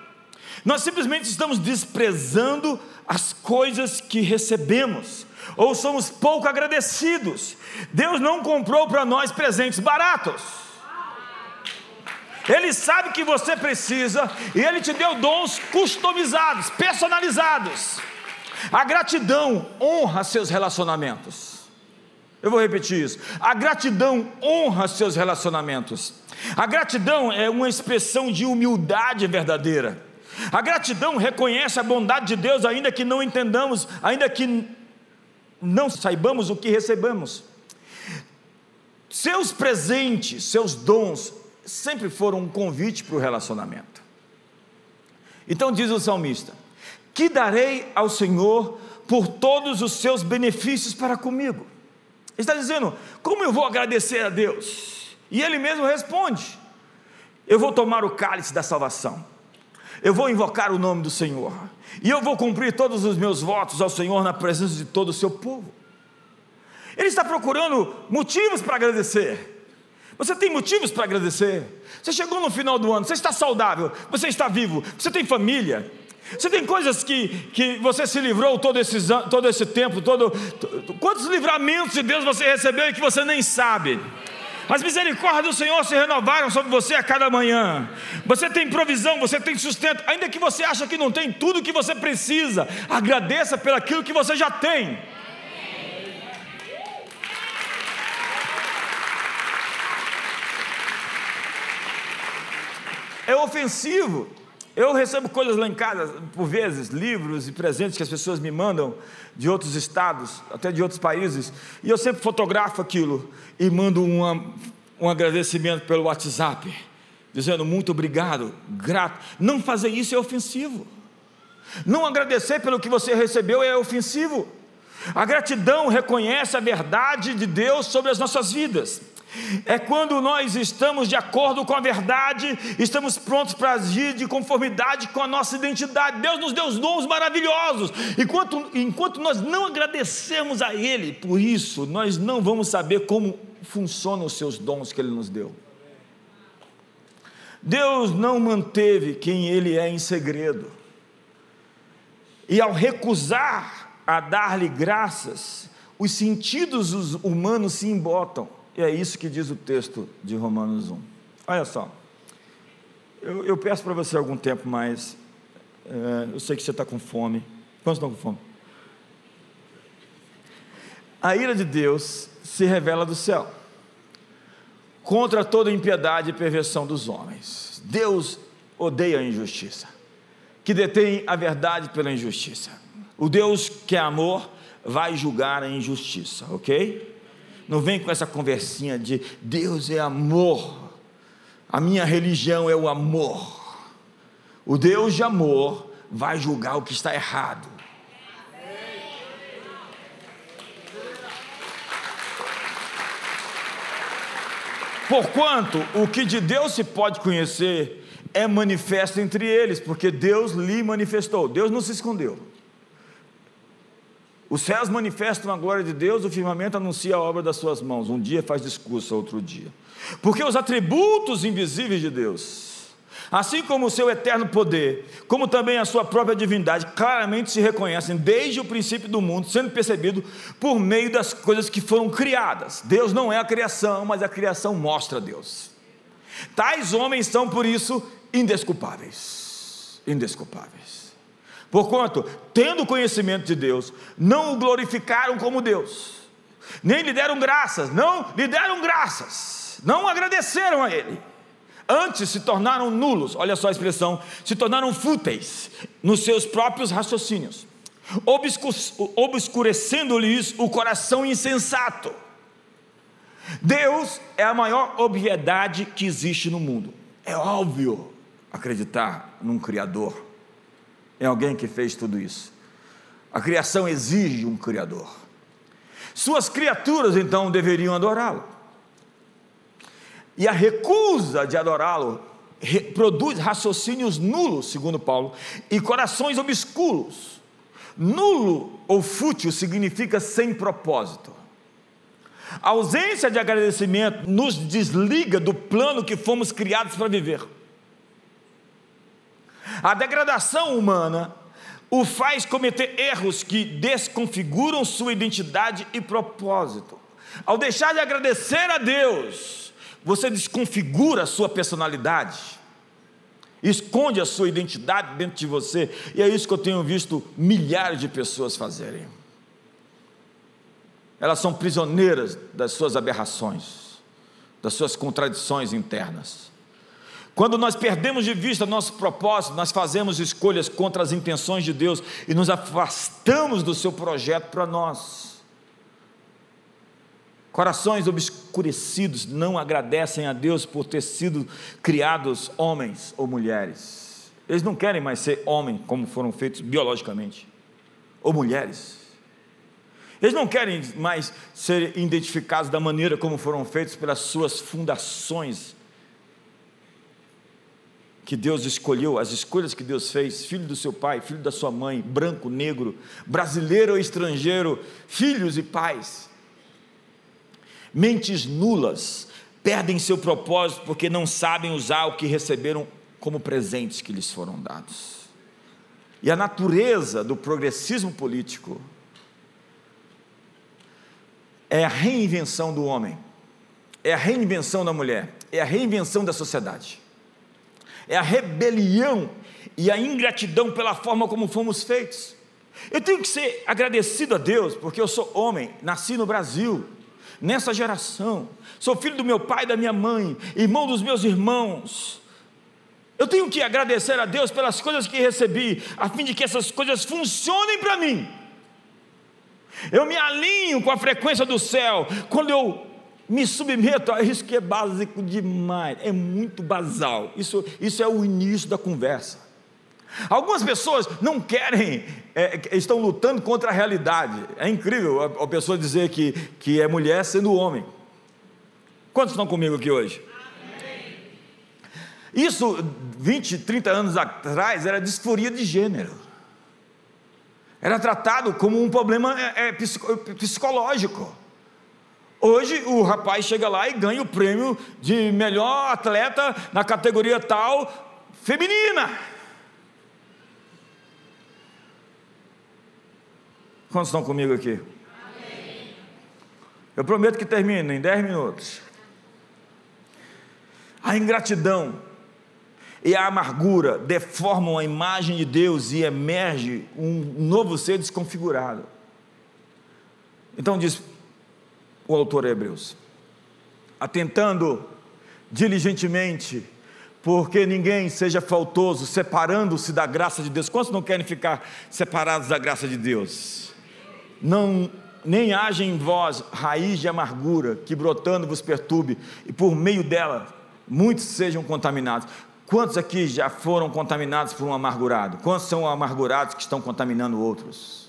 Nós simplesmente estamos desprezando as coisas que recebemos ou somos pouco agradecidos. Deus não comprou para nós presentes baratos. Ele sabe que você precisa e Ele te deu dons customizados, personalizados. A gratidão honra seus relacionamentos. Eu vou repetir isso. A gratidão honra seus relacionamentos. A gratidão é uma expressão de humildade verdadeira. A gratidão reconhece a bondade de Deus, ainda que não entendamos, ainda que não saibamos o que recebemos. Seus presentes, seus dons, sempre foram um convite para o relacionamento. Então diz o salmista: Que darei ao Senhor por todos os seus benefícios para comigo? Ele está dizendo: Como eu vou agradecer a Deus? E ele mesmo responde: Eu vou tomar o cálice da salvação, eu vou invocar o nome do Senhor, e eu vou cumprir todos os meus votos ao Senhor na presença de todo o seu povo. Ele está procurando motivos para agradecer. Você tem motivos para agradecer? Você chegou no final do ano, você está saudável, você está vivo, você tem família, você tem coisas que, que você se livrou todo, esses, todo esse tempo, todo, quantos livramentos de Deus você recebeu e que você nem sabe? As misericórdias do Senhor se renovaram sobre você a cada manhã. Você tem provisão, você tem sustento, ainda que você acha que não tem tudo o que você precisa, agradeça pelo aquilo que você já tem. É ofensivo. Eu recebo coisas lá em casa, por vezes, livros e presentes que as pessoas me mandam de outros estados, até de outros países, e eu sempre fotografo aquilo e mando uma, um agradecimento pelo WhatsApp. dizendo muito obrigado, grato. Não fazer isso é ofensivo. Não agradecer pelo que você recebeu é ofensivo. A gratidão reconhece a verdade de Deus sobre as nossas vidas. É quando nós estamos de acordo com a verdade, estamos prontos para agir de conformidade com a nossa identidade. Deus nos deu dons maravilhosos. Enquanto, enquanto nós não agradecemos a Ele por isso, nós não vamos saber como funcionam os seus dons que Ele nos deu. Deus não manteve quem Ele é em segredo. E ao recusar a dar-lhe graças, os sentidos humanos se embotam. E é isso que diz o texto de Romanos 1. Olha só, eu, eu peço para você algum tempo mais. É, eu sei que você está com fome. Quantos estão com fome? A ira de Deus se revela do céu contra toda impiedade e perversão dos homens. Deus odeia a injustiça que detém a verdade pela injustiça. O Deus que é amor vai julgar a injustiça, ok? Não vem com essa conversinha de Deus é amor, a minha religião é o amor. O Deus de amor vai julgar o que está errado. Porquanto o que de Deus se pode conhecer é manifesto entre eles, porque Deus lhe manifestou, Deus não se escondeu. Os céus manifestam a glória de Deus, o firmamento anuncia a obra das suas mãos. Um dia faz discurso, outro dia. Porque os atributos invisíveis de Deus, assim como o seu eterno poder, como também a sua própria divindade, claramente se reconhecem desde o princípio do mundo, sendo percebido por meio das coisas que foram criadas. Deus não é a criação, mas a criação mostra Deus. Tais homens são, por isso, indesculpáveis. Indesculpáveis. Porquanto, tendo conhecimento de Deus, não o glorificaram como Deus, nem lhe deram graças, não lhe deram graças, não agradeceram a Ele. Antes se tornaram nulos, olha só a expressão, se tornaram fúteis nos seus próprios raciocínios, obscurecendo-lhes o coração insensato. Deus é a maior obviedade que existe no mundo. É óbvio, acreditar num Criador, em alguém que fez tudo isso. A criação exige um Criador. Suas criaturas então deveriam adorá-lo. E a recusa de adorá-lo produz raciocínios nulos, segundo Paulo, e corações obscuros. Nulo ou fútil significa sem propósito. A ausência de agradecimento nos desliga do plano que fomos criados para viver. A degradação humana o faz cometer erros que desconfiguram sua identidade e propósito. Ao deixar de agradecer a Deus, você desconfigura a sua personalidade, esconde a sua identidade dentro de você, e é isso que eu tenho visto milhares de pessoas fazerem. Elas são prisioneiras das suas aberrações, das suas contradições internas. Quando nós perdemos de vista nosso propósito, nós fazemos escolhas contra as intenções de Deus e nos afastamos do seu projeto para nós. Corações obscurecidos não agradecem a Deus por ter sido criados homens ou mulheres. Eles não querem mais ser homem como foram feitos biologicamente, ou mulheres. Eles não querem mais ser identificados da maneira como foram feitos pelas suas fundações que Deus escolheu, as escolhas que Deus fez, filho do seu pai, filho da sua mãe, branco, negro, brasileiro ou estrangeiro, filhos e pais. Mentes nulas perdem seu propósito porque não sabem usar o que receberam como presentes que lhes foram dados. E a natureza do progressismo político é a reinvenção do homem, é a reinvenção da mulher, é a reinvenção da sociedade é a rebelião e a ingratidão pela forma como fomos feitos. Eu tenho que ser agradecido a Deus, porque eu sou homem, nasci no Brasil, nessa geração, sou filho do meu pai e da minha mãe, irmão dos meus irmãos. Eu tenho que agradecer a Deus pelas coisas que recebi, a fim de que essas coisas funcionem para mim. Eu me alinho com a frequência do céu quando eu Me submeto a isso que é básico demais, é muito basal. Isso, isso é o início da conversa. Algumas pessoas não querem, é, estão lutando contra a realidade. É incrível a, a pessoa dizer que, que é mulher sendo homem. Quantos estão comigo aqui hoje? Isso, 20, 30 anos atrás, era disforia de gênero. Era tratado como um problema é, é, psicológico. Hoje o rapaz chega lá e ganha o prêmio de melhor atleta na categoria tal feminina. Quantos estão comigo aqui? Amém. Eu prometo que termino em 10 minutos. A ingratidão e a amargura deformam a imagem de Deus e emerge um novo ser desconfigurado. Então diz o autor Hebreus, atentando diligentemente, porque ninguém seja faltoso, separando-se da graça de Deus. Quantos não querem ficar separados da graça de Deus? Não nem haja em vós raiz de amargura que brotando vos perturbe e por meio dela muitos sejam contaminados. Quantos aqui já foram contaminados por um amargurado? Quantos são amargurados que estão contaminando outros?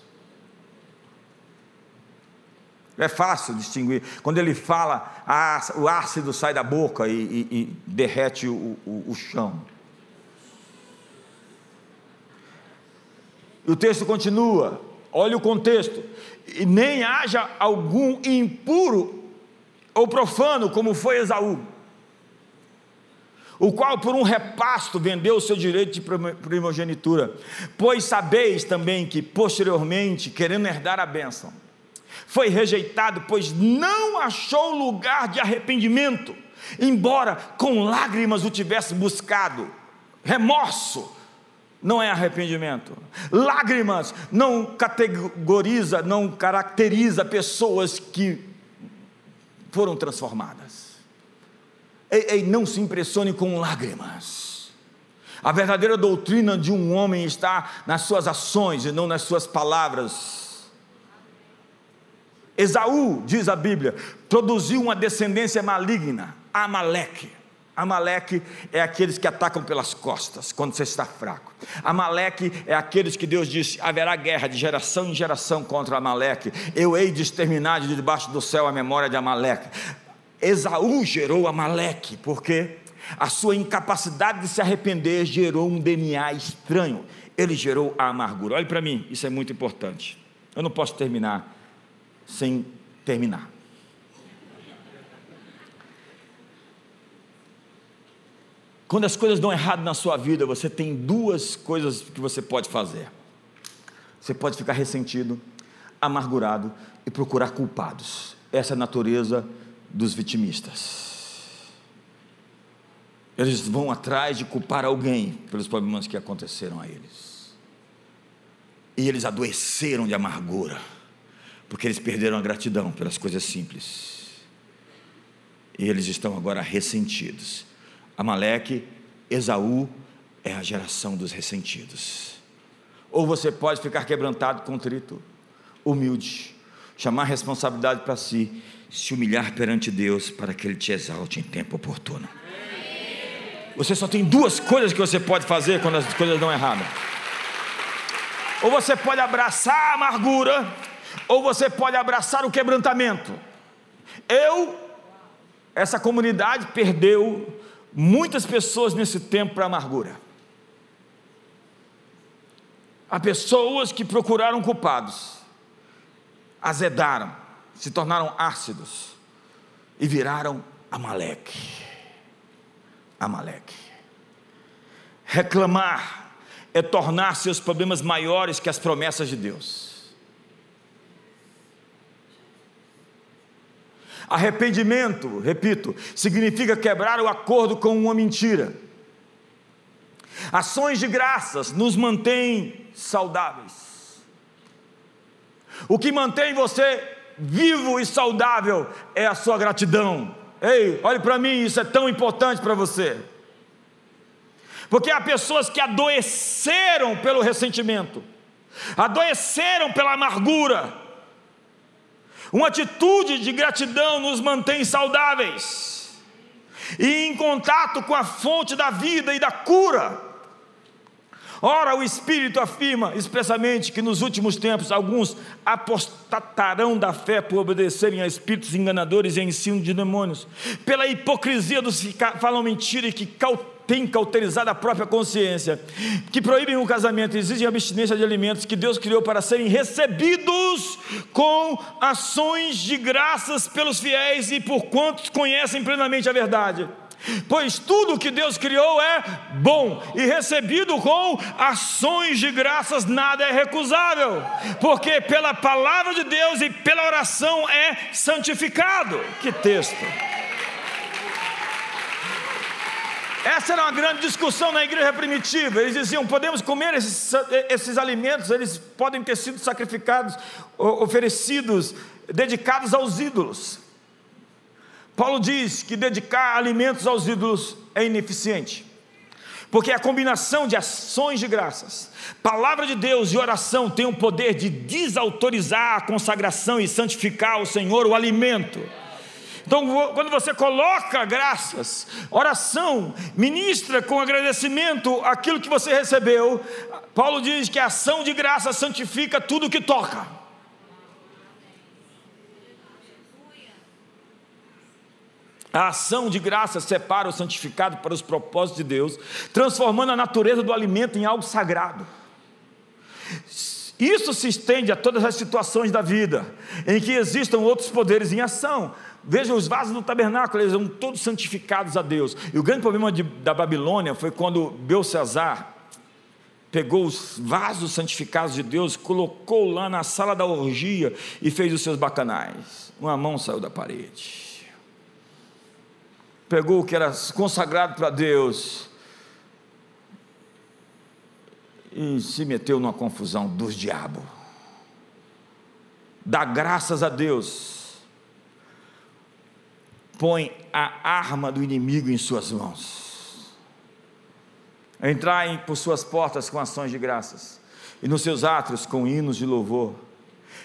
É fácil distinguir. Quando ele fala, o ácido sai da boca e, e, e derrete o, o, o chão. E o texto continua, olha o contexto. E nem haja algum impuro ou profano, como foi Esaú o qual por um repasto vendeu o seu direito de primogenitura. Pois sabeis também que posteriormente, querendo herdar a bênção, foi rejeitado, pois não achou lugar de arrependimento, embora com lágrimas o tivesse buscado. Remorso não é arrependimento. Lágrimas não categoriza, não caracteriza pessoas que foram transformadas. Ei, ei, não se impressione com lágrimas. A verdadeira doutrina de um homem está nas suas ações e não nas suas palavras. Esaú, diz a Bíblia, produziu uma descendência maligna, Amaleque. Amaleque é aqueles que atacam pelas costas quando você está fraco. Amaleque é aqueles que Deus disse: haverá guerra de geração em geração contra Amaleque. Eu hei de exterminar de debaixo do céu a memória de Amaleque. Esaú gerou Amaleque, porque a sua incapacidade de se arrepender gerou um DNA estranho. Ele gerou a amargura. Olhe para mim, isso é muito importante. Eu não posso terminar sem terminar. Quando as coisas dão errado na sua vida, você tem duas coisas que você pode fazer. Você pode ficar ressentido, amargurado e procurar culpados. Essa é a natureza dos vitimistas. Eles vão atrás de culpar alguém pelos problemas que aconteceram a eles. E eles adoeceram de amargura, porque eles perderam a gratidão pelas coisas simples. E eles estão agora ressentidos. Amaleque, Esaú é a geração dos ressentidos. Ou você pode ficar quebrantado, contrito, humilde, chamar responsabilidade para si se humilhar perante Deus para que Ele te exalte em tempo oportuno. Você só tem duas coisas que você pode fazer quando as coisas dão errado. Ou você pode abraçar a amargura, ou você pode abraçar o quebrantamento. Eu, essa comunidade perdeu muitas pessoas nesse tempo para amargura. Há pessoas que procuraram culpados, azedaram, se tornaram ácidos e viraram Amaleque. Amaleque. Reclamar é tornar seus problemas maiores que as promessas de Deus. Arrependimento, repito, significa quebrar o acordo com uma mentira. Ações de graças nos mantêm saudáveis. O que mantém você vivo e saudável é a sua gratidão. Ei, olhe para mim, isso é tão importante para você. Porque há pessoas que adoeceram pelo ressentimento, adoeceram pela amargura. Uma atitude de gratidão nos mantém saudáveis e em contato com a fonte da vida e da cura. Ora, o Espírito afirma expressamente que nos últimos tempos alguns apostatarão da fé por obedecerem a espíritos enganadores e ensino de demônios, pela hipocrisia dos que falam mentira e que têm cauterizado a própria consciência, que proíbem o casamento exigem abstinência de alimentos que Deus criou para serem recebidos com ações de graças pelos fiéis e por quantos conhecem plenamente a verdade. Pois tudo que Deus criou é bom e recebido com ações de graças nada é recusável, porque pela palavra de Deus e pela oração é santificado. Que texto! Essa era uma grande discussão na igreja primitiva. Eles diziam: podemos comer esses, esses alimentos, eles podem ter sido sacrificados, oferecidos, dedicados aos ídolos. Paulo diz que dedicar alimentos aos ídolos é ineficiente, porque a combinação de ações de graças, palavra de Deus e oração tem o poder de desautorizar a consagração e santificar o Senhor o alimento. Então, quando você coloca graças, oração, ministra com agradecimento aquilo que você recebeu, Paulo diz que a ação de graça santifica tudo que toca. A ação de graça separa o santificado para os propósitos de Deus, transformando a natureza do alimento em algo sagrado. Isso se estende a todas as situações da vida em que existam outros poderes em ação. Veja os vasos do tabernáculo, eles são todos santificados a Deus. E o grande problema de, da Babilônia foi quando Belsazar pegou os vasos santificados de Deus, colocou lá na sala da orgia e fez os seus bacanais. Uma mão saiu da parede pegou o que era consagrado para Deus e se meteu numa confusão dos diabos. Dá graças a Deus, põe a arma do inimigo em suas mãos. Entraem por suas portas com ações de graças, e nos seus átrios com hinos de louvor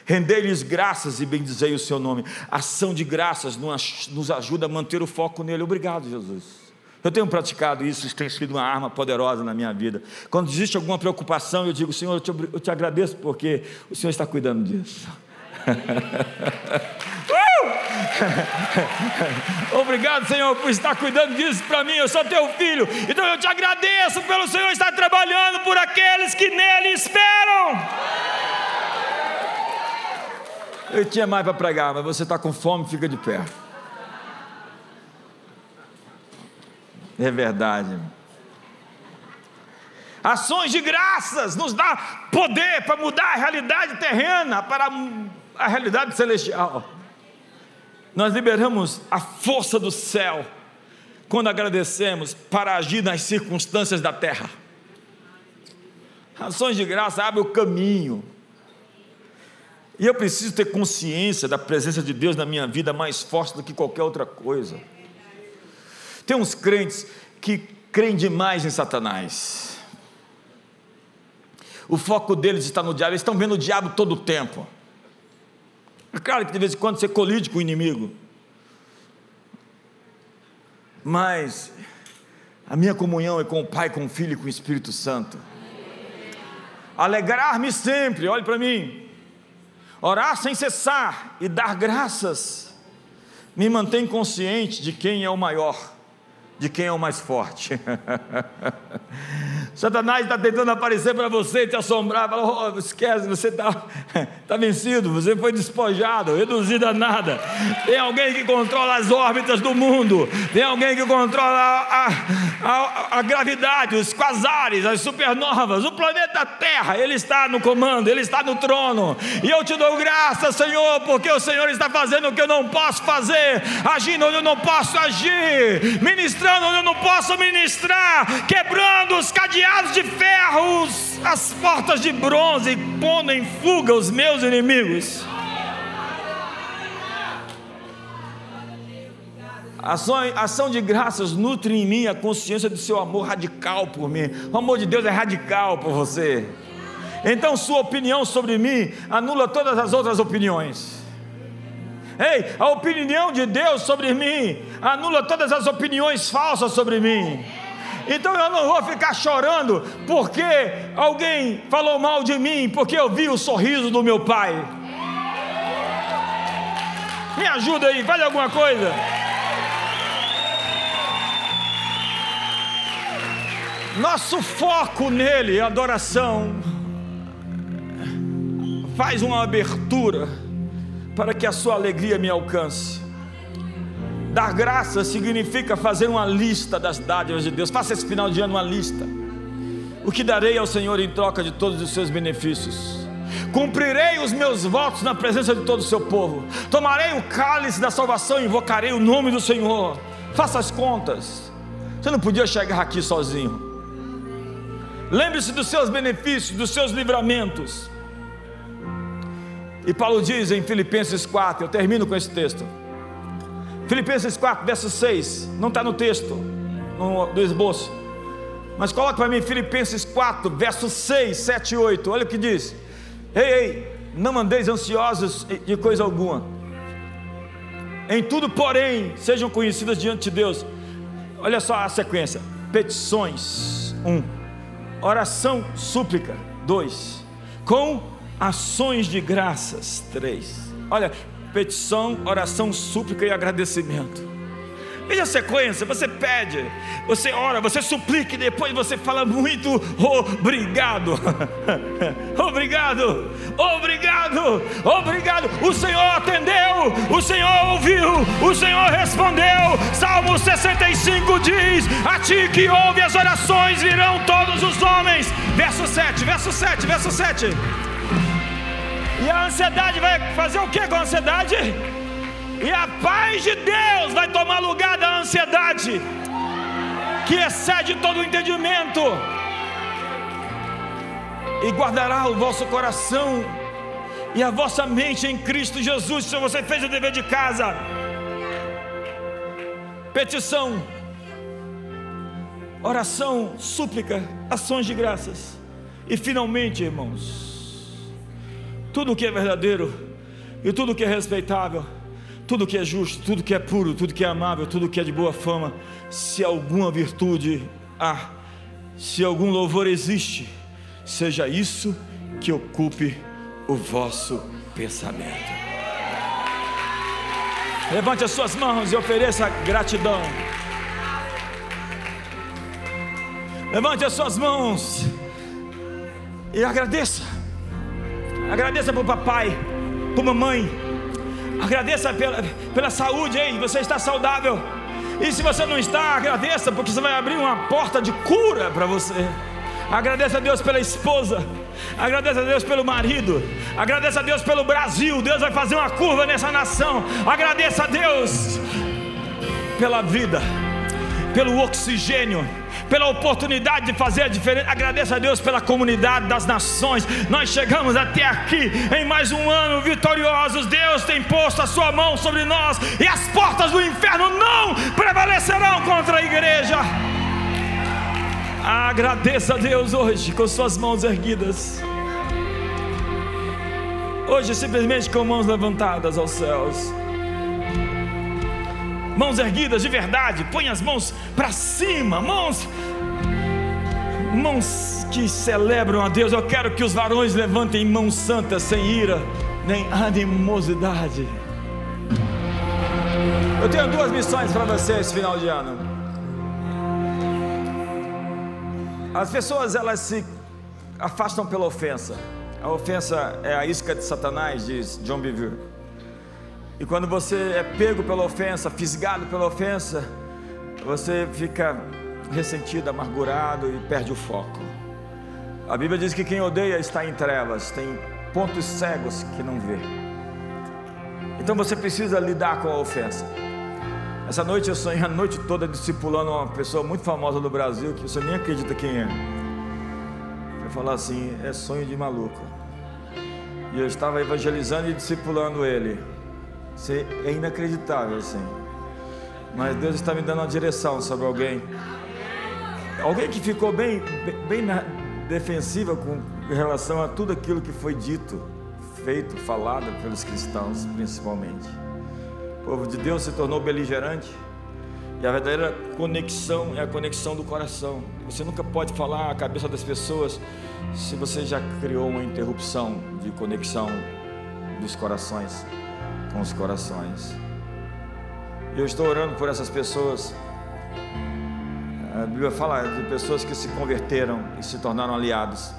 Rendei-lhes graças e bendizei o seu nome. Ação de graças nos ajuda a manter o foco nele. Obrigado, Jesus. Eu tenho praticado isso, isso tem sido uma arma poderosa na minha vida. Quando existe alguma preocupação, eu digo, Senhor, eu te, eu te agradeço porque o Senhor está cuidando disso. *laughs* *laughs* Obrigado, Senhor, por estar cuidando disso para mim. Eu sou teu filho. Então eu te agradeço pelo Senhor estar trabalhando por aqueles que nele esperam. Eu tinha mais para pregar, mas você está com fome, fica de pé. É verdade. Ações de graças nos dá poder para mudar a realidade terrena para a realidade celestial. Nós liberamos a força do céu quando agradecemos para agir nas circunstâncias da terra. Ações de graça abrem o caminho e eu preciso ter consciência da presença de Deus na minha vida mais forte do que qualquer outra coisa. Tem uns crentes que creem demais em Satanás. O foco deles está no diabo, eles estão vendo o diabo todo o tempo. É claro que de vez em quando você colide com o inimigo. Mas a minha comunhão é com o Pai, com o Filho e com o Espírito Santo. Alegrar-me sempre, olhe para mim Orar sem cessar e dar graças me mantém consciente de quem é o maior, de quem é o mais forte. *laughs* Satanás está tentando aparecer para você e te assombrar, oh, esquece, você está *laughs* tá vencido, você foi despojado, reduzido a nada. Tem alguém que controla as órbitas do mundo, tem alguém que controla a, a, a gravidade, os quasares, as supernovas, o planeta Terra, Ele está no comando, Ele está no trono. E eu te dou graças, Senhor, porque o Senhor está fazendo o que eu não posso fazer, agindo onde eu não posso agir, ministrando onde eu não posso ministrar, quebrando os cadeados de ferros, as portas de bronze, pondo em fuga os meus inimigos. Ação, ação de graças nutre em mim a consciência do seu amor radical por mim. O amor de Deus é radical por você. Então, sua opinião sobre mim anula todas as outras opiniões. Ei, a opinião de Deus sobre mim anula todas as opiniões falsas sobre mim. Então eu não vou ficar chorando porque alguém falou mal de mim, porque eu vi o sorriso do meu pai. Me ajuda aí, vale alguma coisa? Nosso foco nele, adoração, faz uma abertura para que a sua alegria me alcance. Dar graça significa fazer uma lista das dádivas de Deus. Faça esse final de ano uma lista. O que darei ao Senhor em troca de todos os seus benefícios? Cumprirei os meus votos na presença de todo o seu povo. Tomarei o cálice da salvação e invocarei o nome do Senhor. Faça as contas. Você não podia chegar aqui sozinho. Lembre-se dos seus benefícios, dos seus livramentos. E Paulo diz em Filipenses 4, eu termino com esse texto. Filipenses 4, verso 6, não está no texto, no, no esboço. Mas coloque para mim Filipenses 4, verso 6, 7 e 8. Olha o que diz. Ei, ei, não andeis ansiosos de coisa alguma. Em tudo, porém, sejam conhecidas diante de Deus. Olha só a sequência: petições, um, oração, súplica, dois, com ações de graças, três. Olha, petição, oração, súplica e agradecimento. Veja a sequência: você pede, você ora, você suplica e depois você fala muito obrigado. *laughs* obrigado, obrigado, obrigado. O Senhor atendeu, o Senhor ouviu, o Senhor respondeu. Salmo 65 diz: A ti que ouve as orações virão todos os homens. Verso 7, verso 7, verso 7. E a ansiedade vai fazer o que com a ansiedade? E a paz de Deus vai tomar lugar da ansiedade, que excede todo o entendimento, e guardará o vosso coração e a vossa mente em Cristo Jesus. Se você fez o dever de casa, petição, oração, súplica, ações de graças, e finalmente, irmãos, tudo que é verdadeiro e tudo que é respeitável, tudo que é justo, tudo que é puro, tudo que é amável, tudo que é de boa fama, se alguma virtude há, se algum louvor existe, seja isso que ocupe o vosso pensamento. Levante as suas mãos e ofereça gratidão. Levante as suas mãos e agradeça. Agradeça para o papai, para a mamãe. Agradeça pela, pela saúde, hein? Você está saudável. E se você não está, agradeça, porque você vai abrir uma porta de cura para você. Agradeça a Deus pela esposa. Agradeça a Deus pelo marido. Agradeça a Deus pelo Brasil. Deus vai fazer uma curva nessa nação. Agradeça a Deus pela vida, pelo oxigênio pela oportunidade de fazer a diferença. Agradeça a Deus pela comunidade das nações. Nós chegamos até aqui em mais um ano vitoriosos. Deus tem posto a sua mão sobre nós e as portas do inferno não prevalecerão contra a igreja. Agradeça a Deus hoje com suas mãos erguidas. Hoje, simplesmente com mãos levantadas aos céus mãos erguidas de verdade, põe as mãos para cima, mãos mãos que celebram a Deus. Eu quero que os varões levantem mãos santas sem ira nem animosidade. Eu tenho duas missões para você esse final de ano. As pessoas elas se afastam pela ofensa. A ofensa é a isca de Satanás, diz John Bevere. E quando você é pego pela ofensa, fisgado pela ofensa, você fica ressentido, amargurado e perde o foco. A Bíblia diz que quem odeia está em trevas, tem pontos cegos que não vê. Então você precisa lidar com a ofensa. Essa noite eu sonhei a noite toda discipulando uma pessoa muito famosa do Brasil que você nem acredita quem é. Eu falar assim, é sonho de maluco. E eu estava evangelizando e discipulando ele. Isso é inacreditável assim. Mas Deus está me dando uma direção sobre alguém. Alguém que ficou bem, bem na defensiva com relação a tudo aquilo que foi dito, feito, falado pelos cristãos, principalmente. O povo de Deus se tornou beligerante. E a verdadeira conexão é a conexão do coração. Você nunca pode falar a cabeça das pessoas se você já criou uma interrupção de conexão dos corações com os corações. Eu estou orando por essas pessoas. A Bíblia fala de pessoas que se converteram e se tornaram aliados.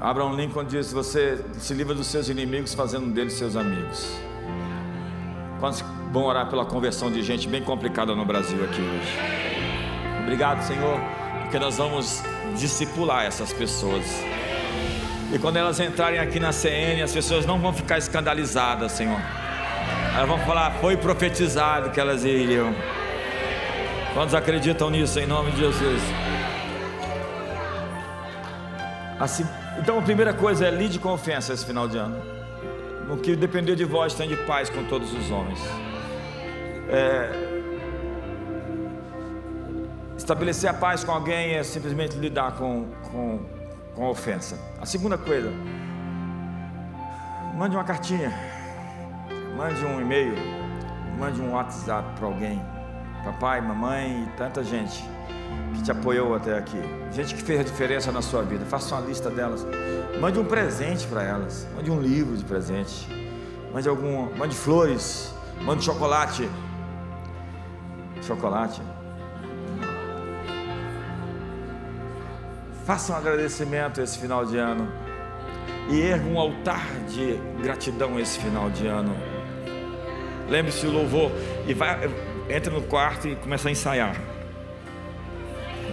Abraham Lincoln diz: Você se livra dos seus inimigos, fazendo deles seus amigos. Quantos vão orar pela conversão de gente bem complicada no Brasil aqui hoje? Obrigado, Senhor, porque nós vamos discipular essas pessoas. E quando elas entrarem aqui na CN, as pessoas não vão ficar escandalizadas, Senhor. Elas vão falar: Foi profetizado que elas iriam. Quantos acreditam nisso em nome de Jesus? Assim, então a primeira coisa é lide com ofensa esse final de ano. No que depender de vós, tem de paz com todos os homens. É, estabelecer a paz com alguém é simplesmente lidar com, com, com a ofensa. A segunda coisa, mande uma cartinha, mande um e-mail, mande um WhatsApp para alguém, papai, mamãe e tanta gente que te apoiou até aqui, gente que fez a diferença na sua vida. Faça uma lista delas. Mande um presente para elas. Mande um livro de presente. Mande algum, mande flores. Mande chocolate. Chocolate. Faça um agradecimento esse final de ano e erga um altar de gratidão esse final de ano. Lembre-se do louvor e vai, entra no quarto e começa a ensaiar.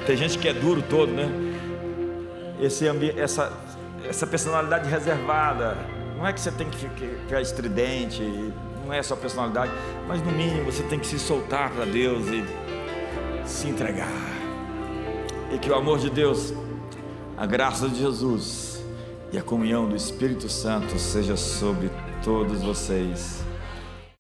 Tem gente que é duro todo, né? Esse essa, essa personalidade reservada. Não é que você tem que ficar estridente, não é a sua personalidade, mas no mínimo você tem que se soltar para Deus e se entregar. E que o amor de Deus, a graça de Jesus e a comunhão do Espírito Santo seja sobre todos vocês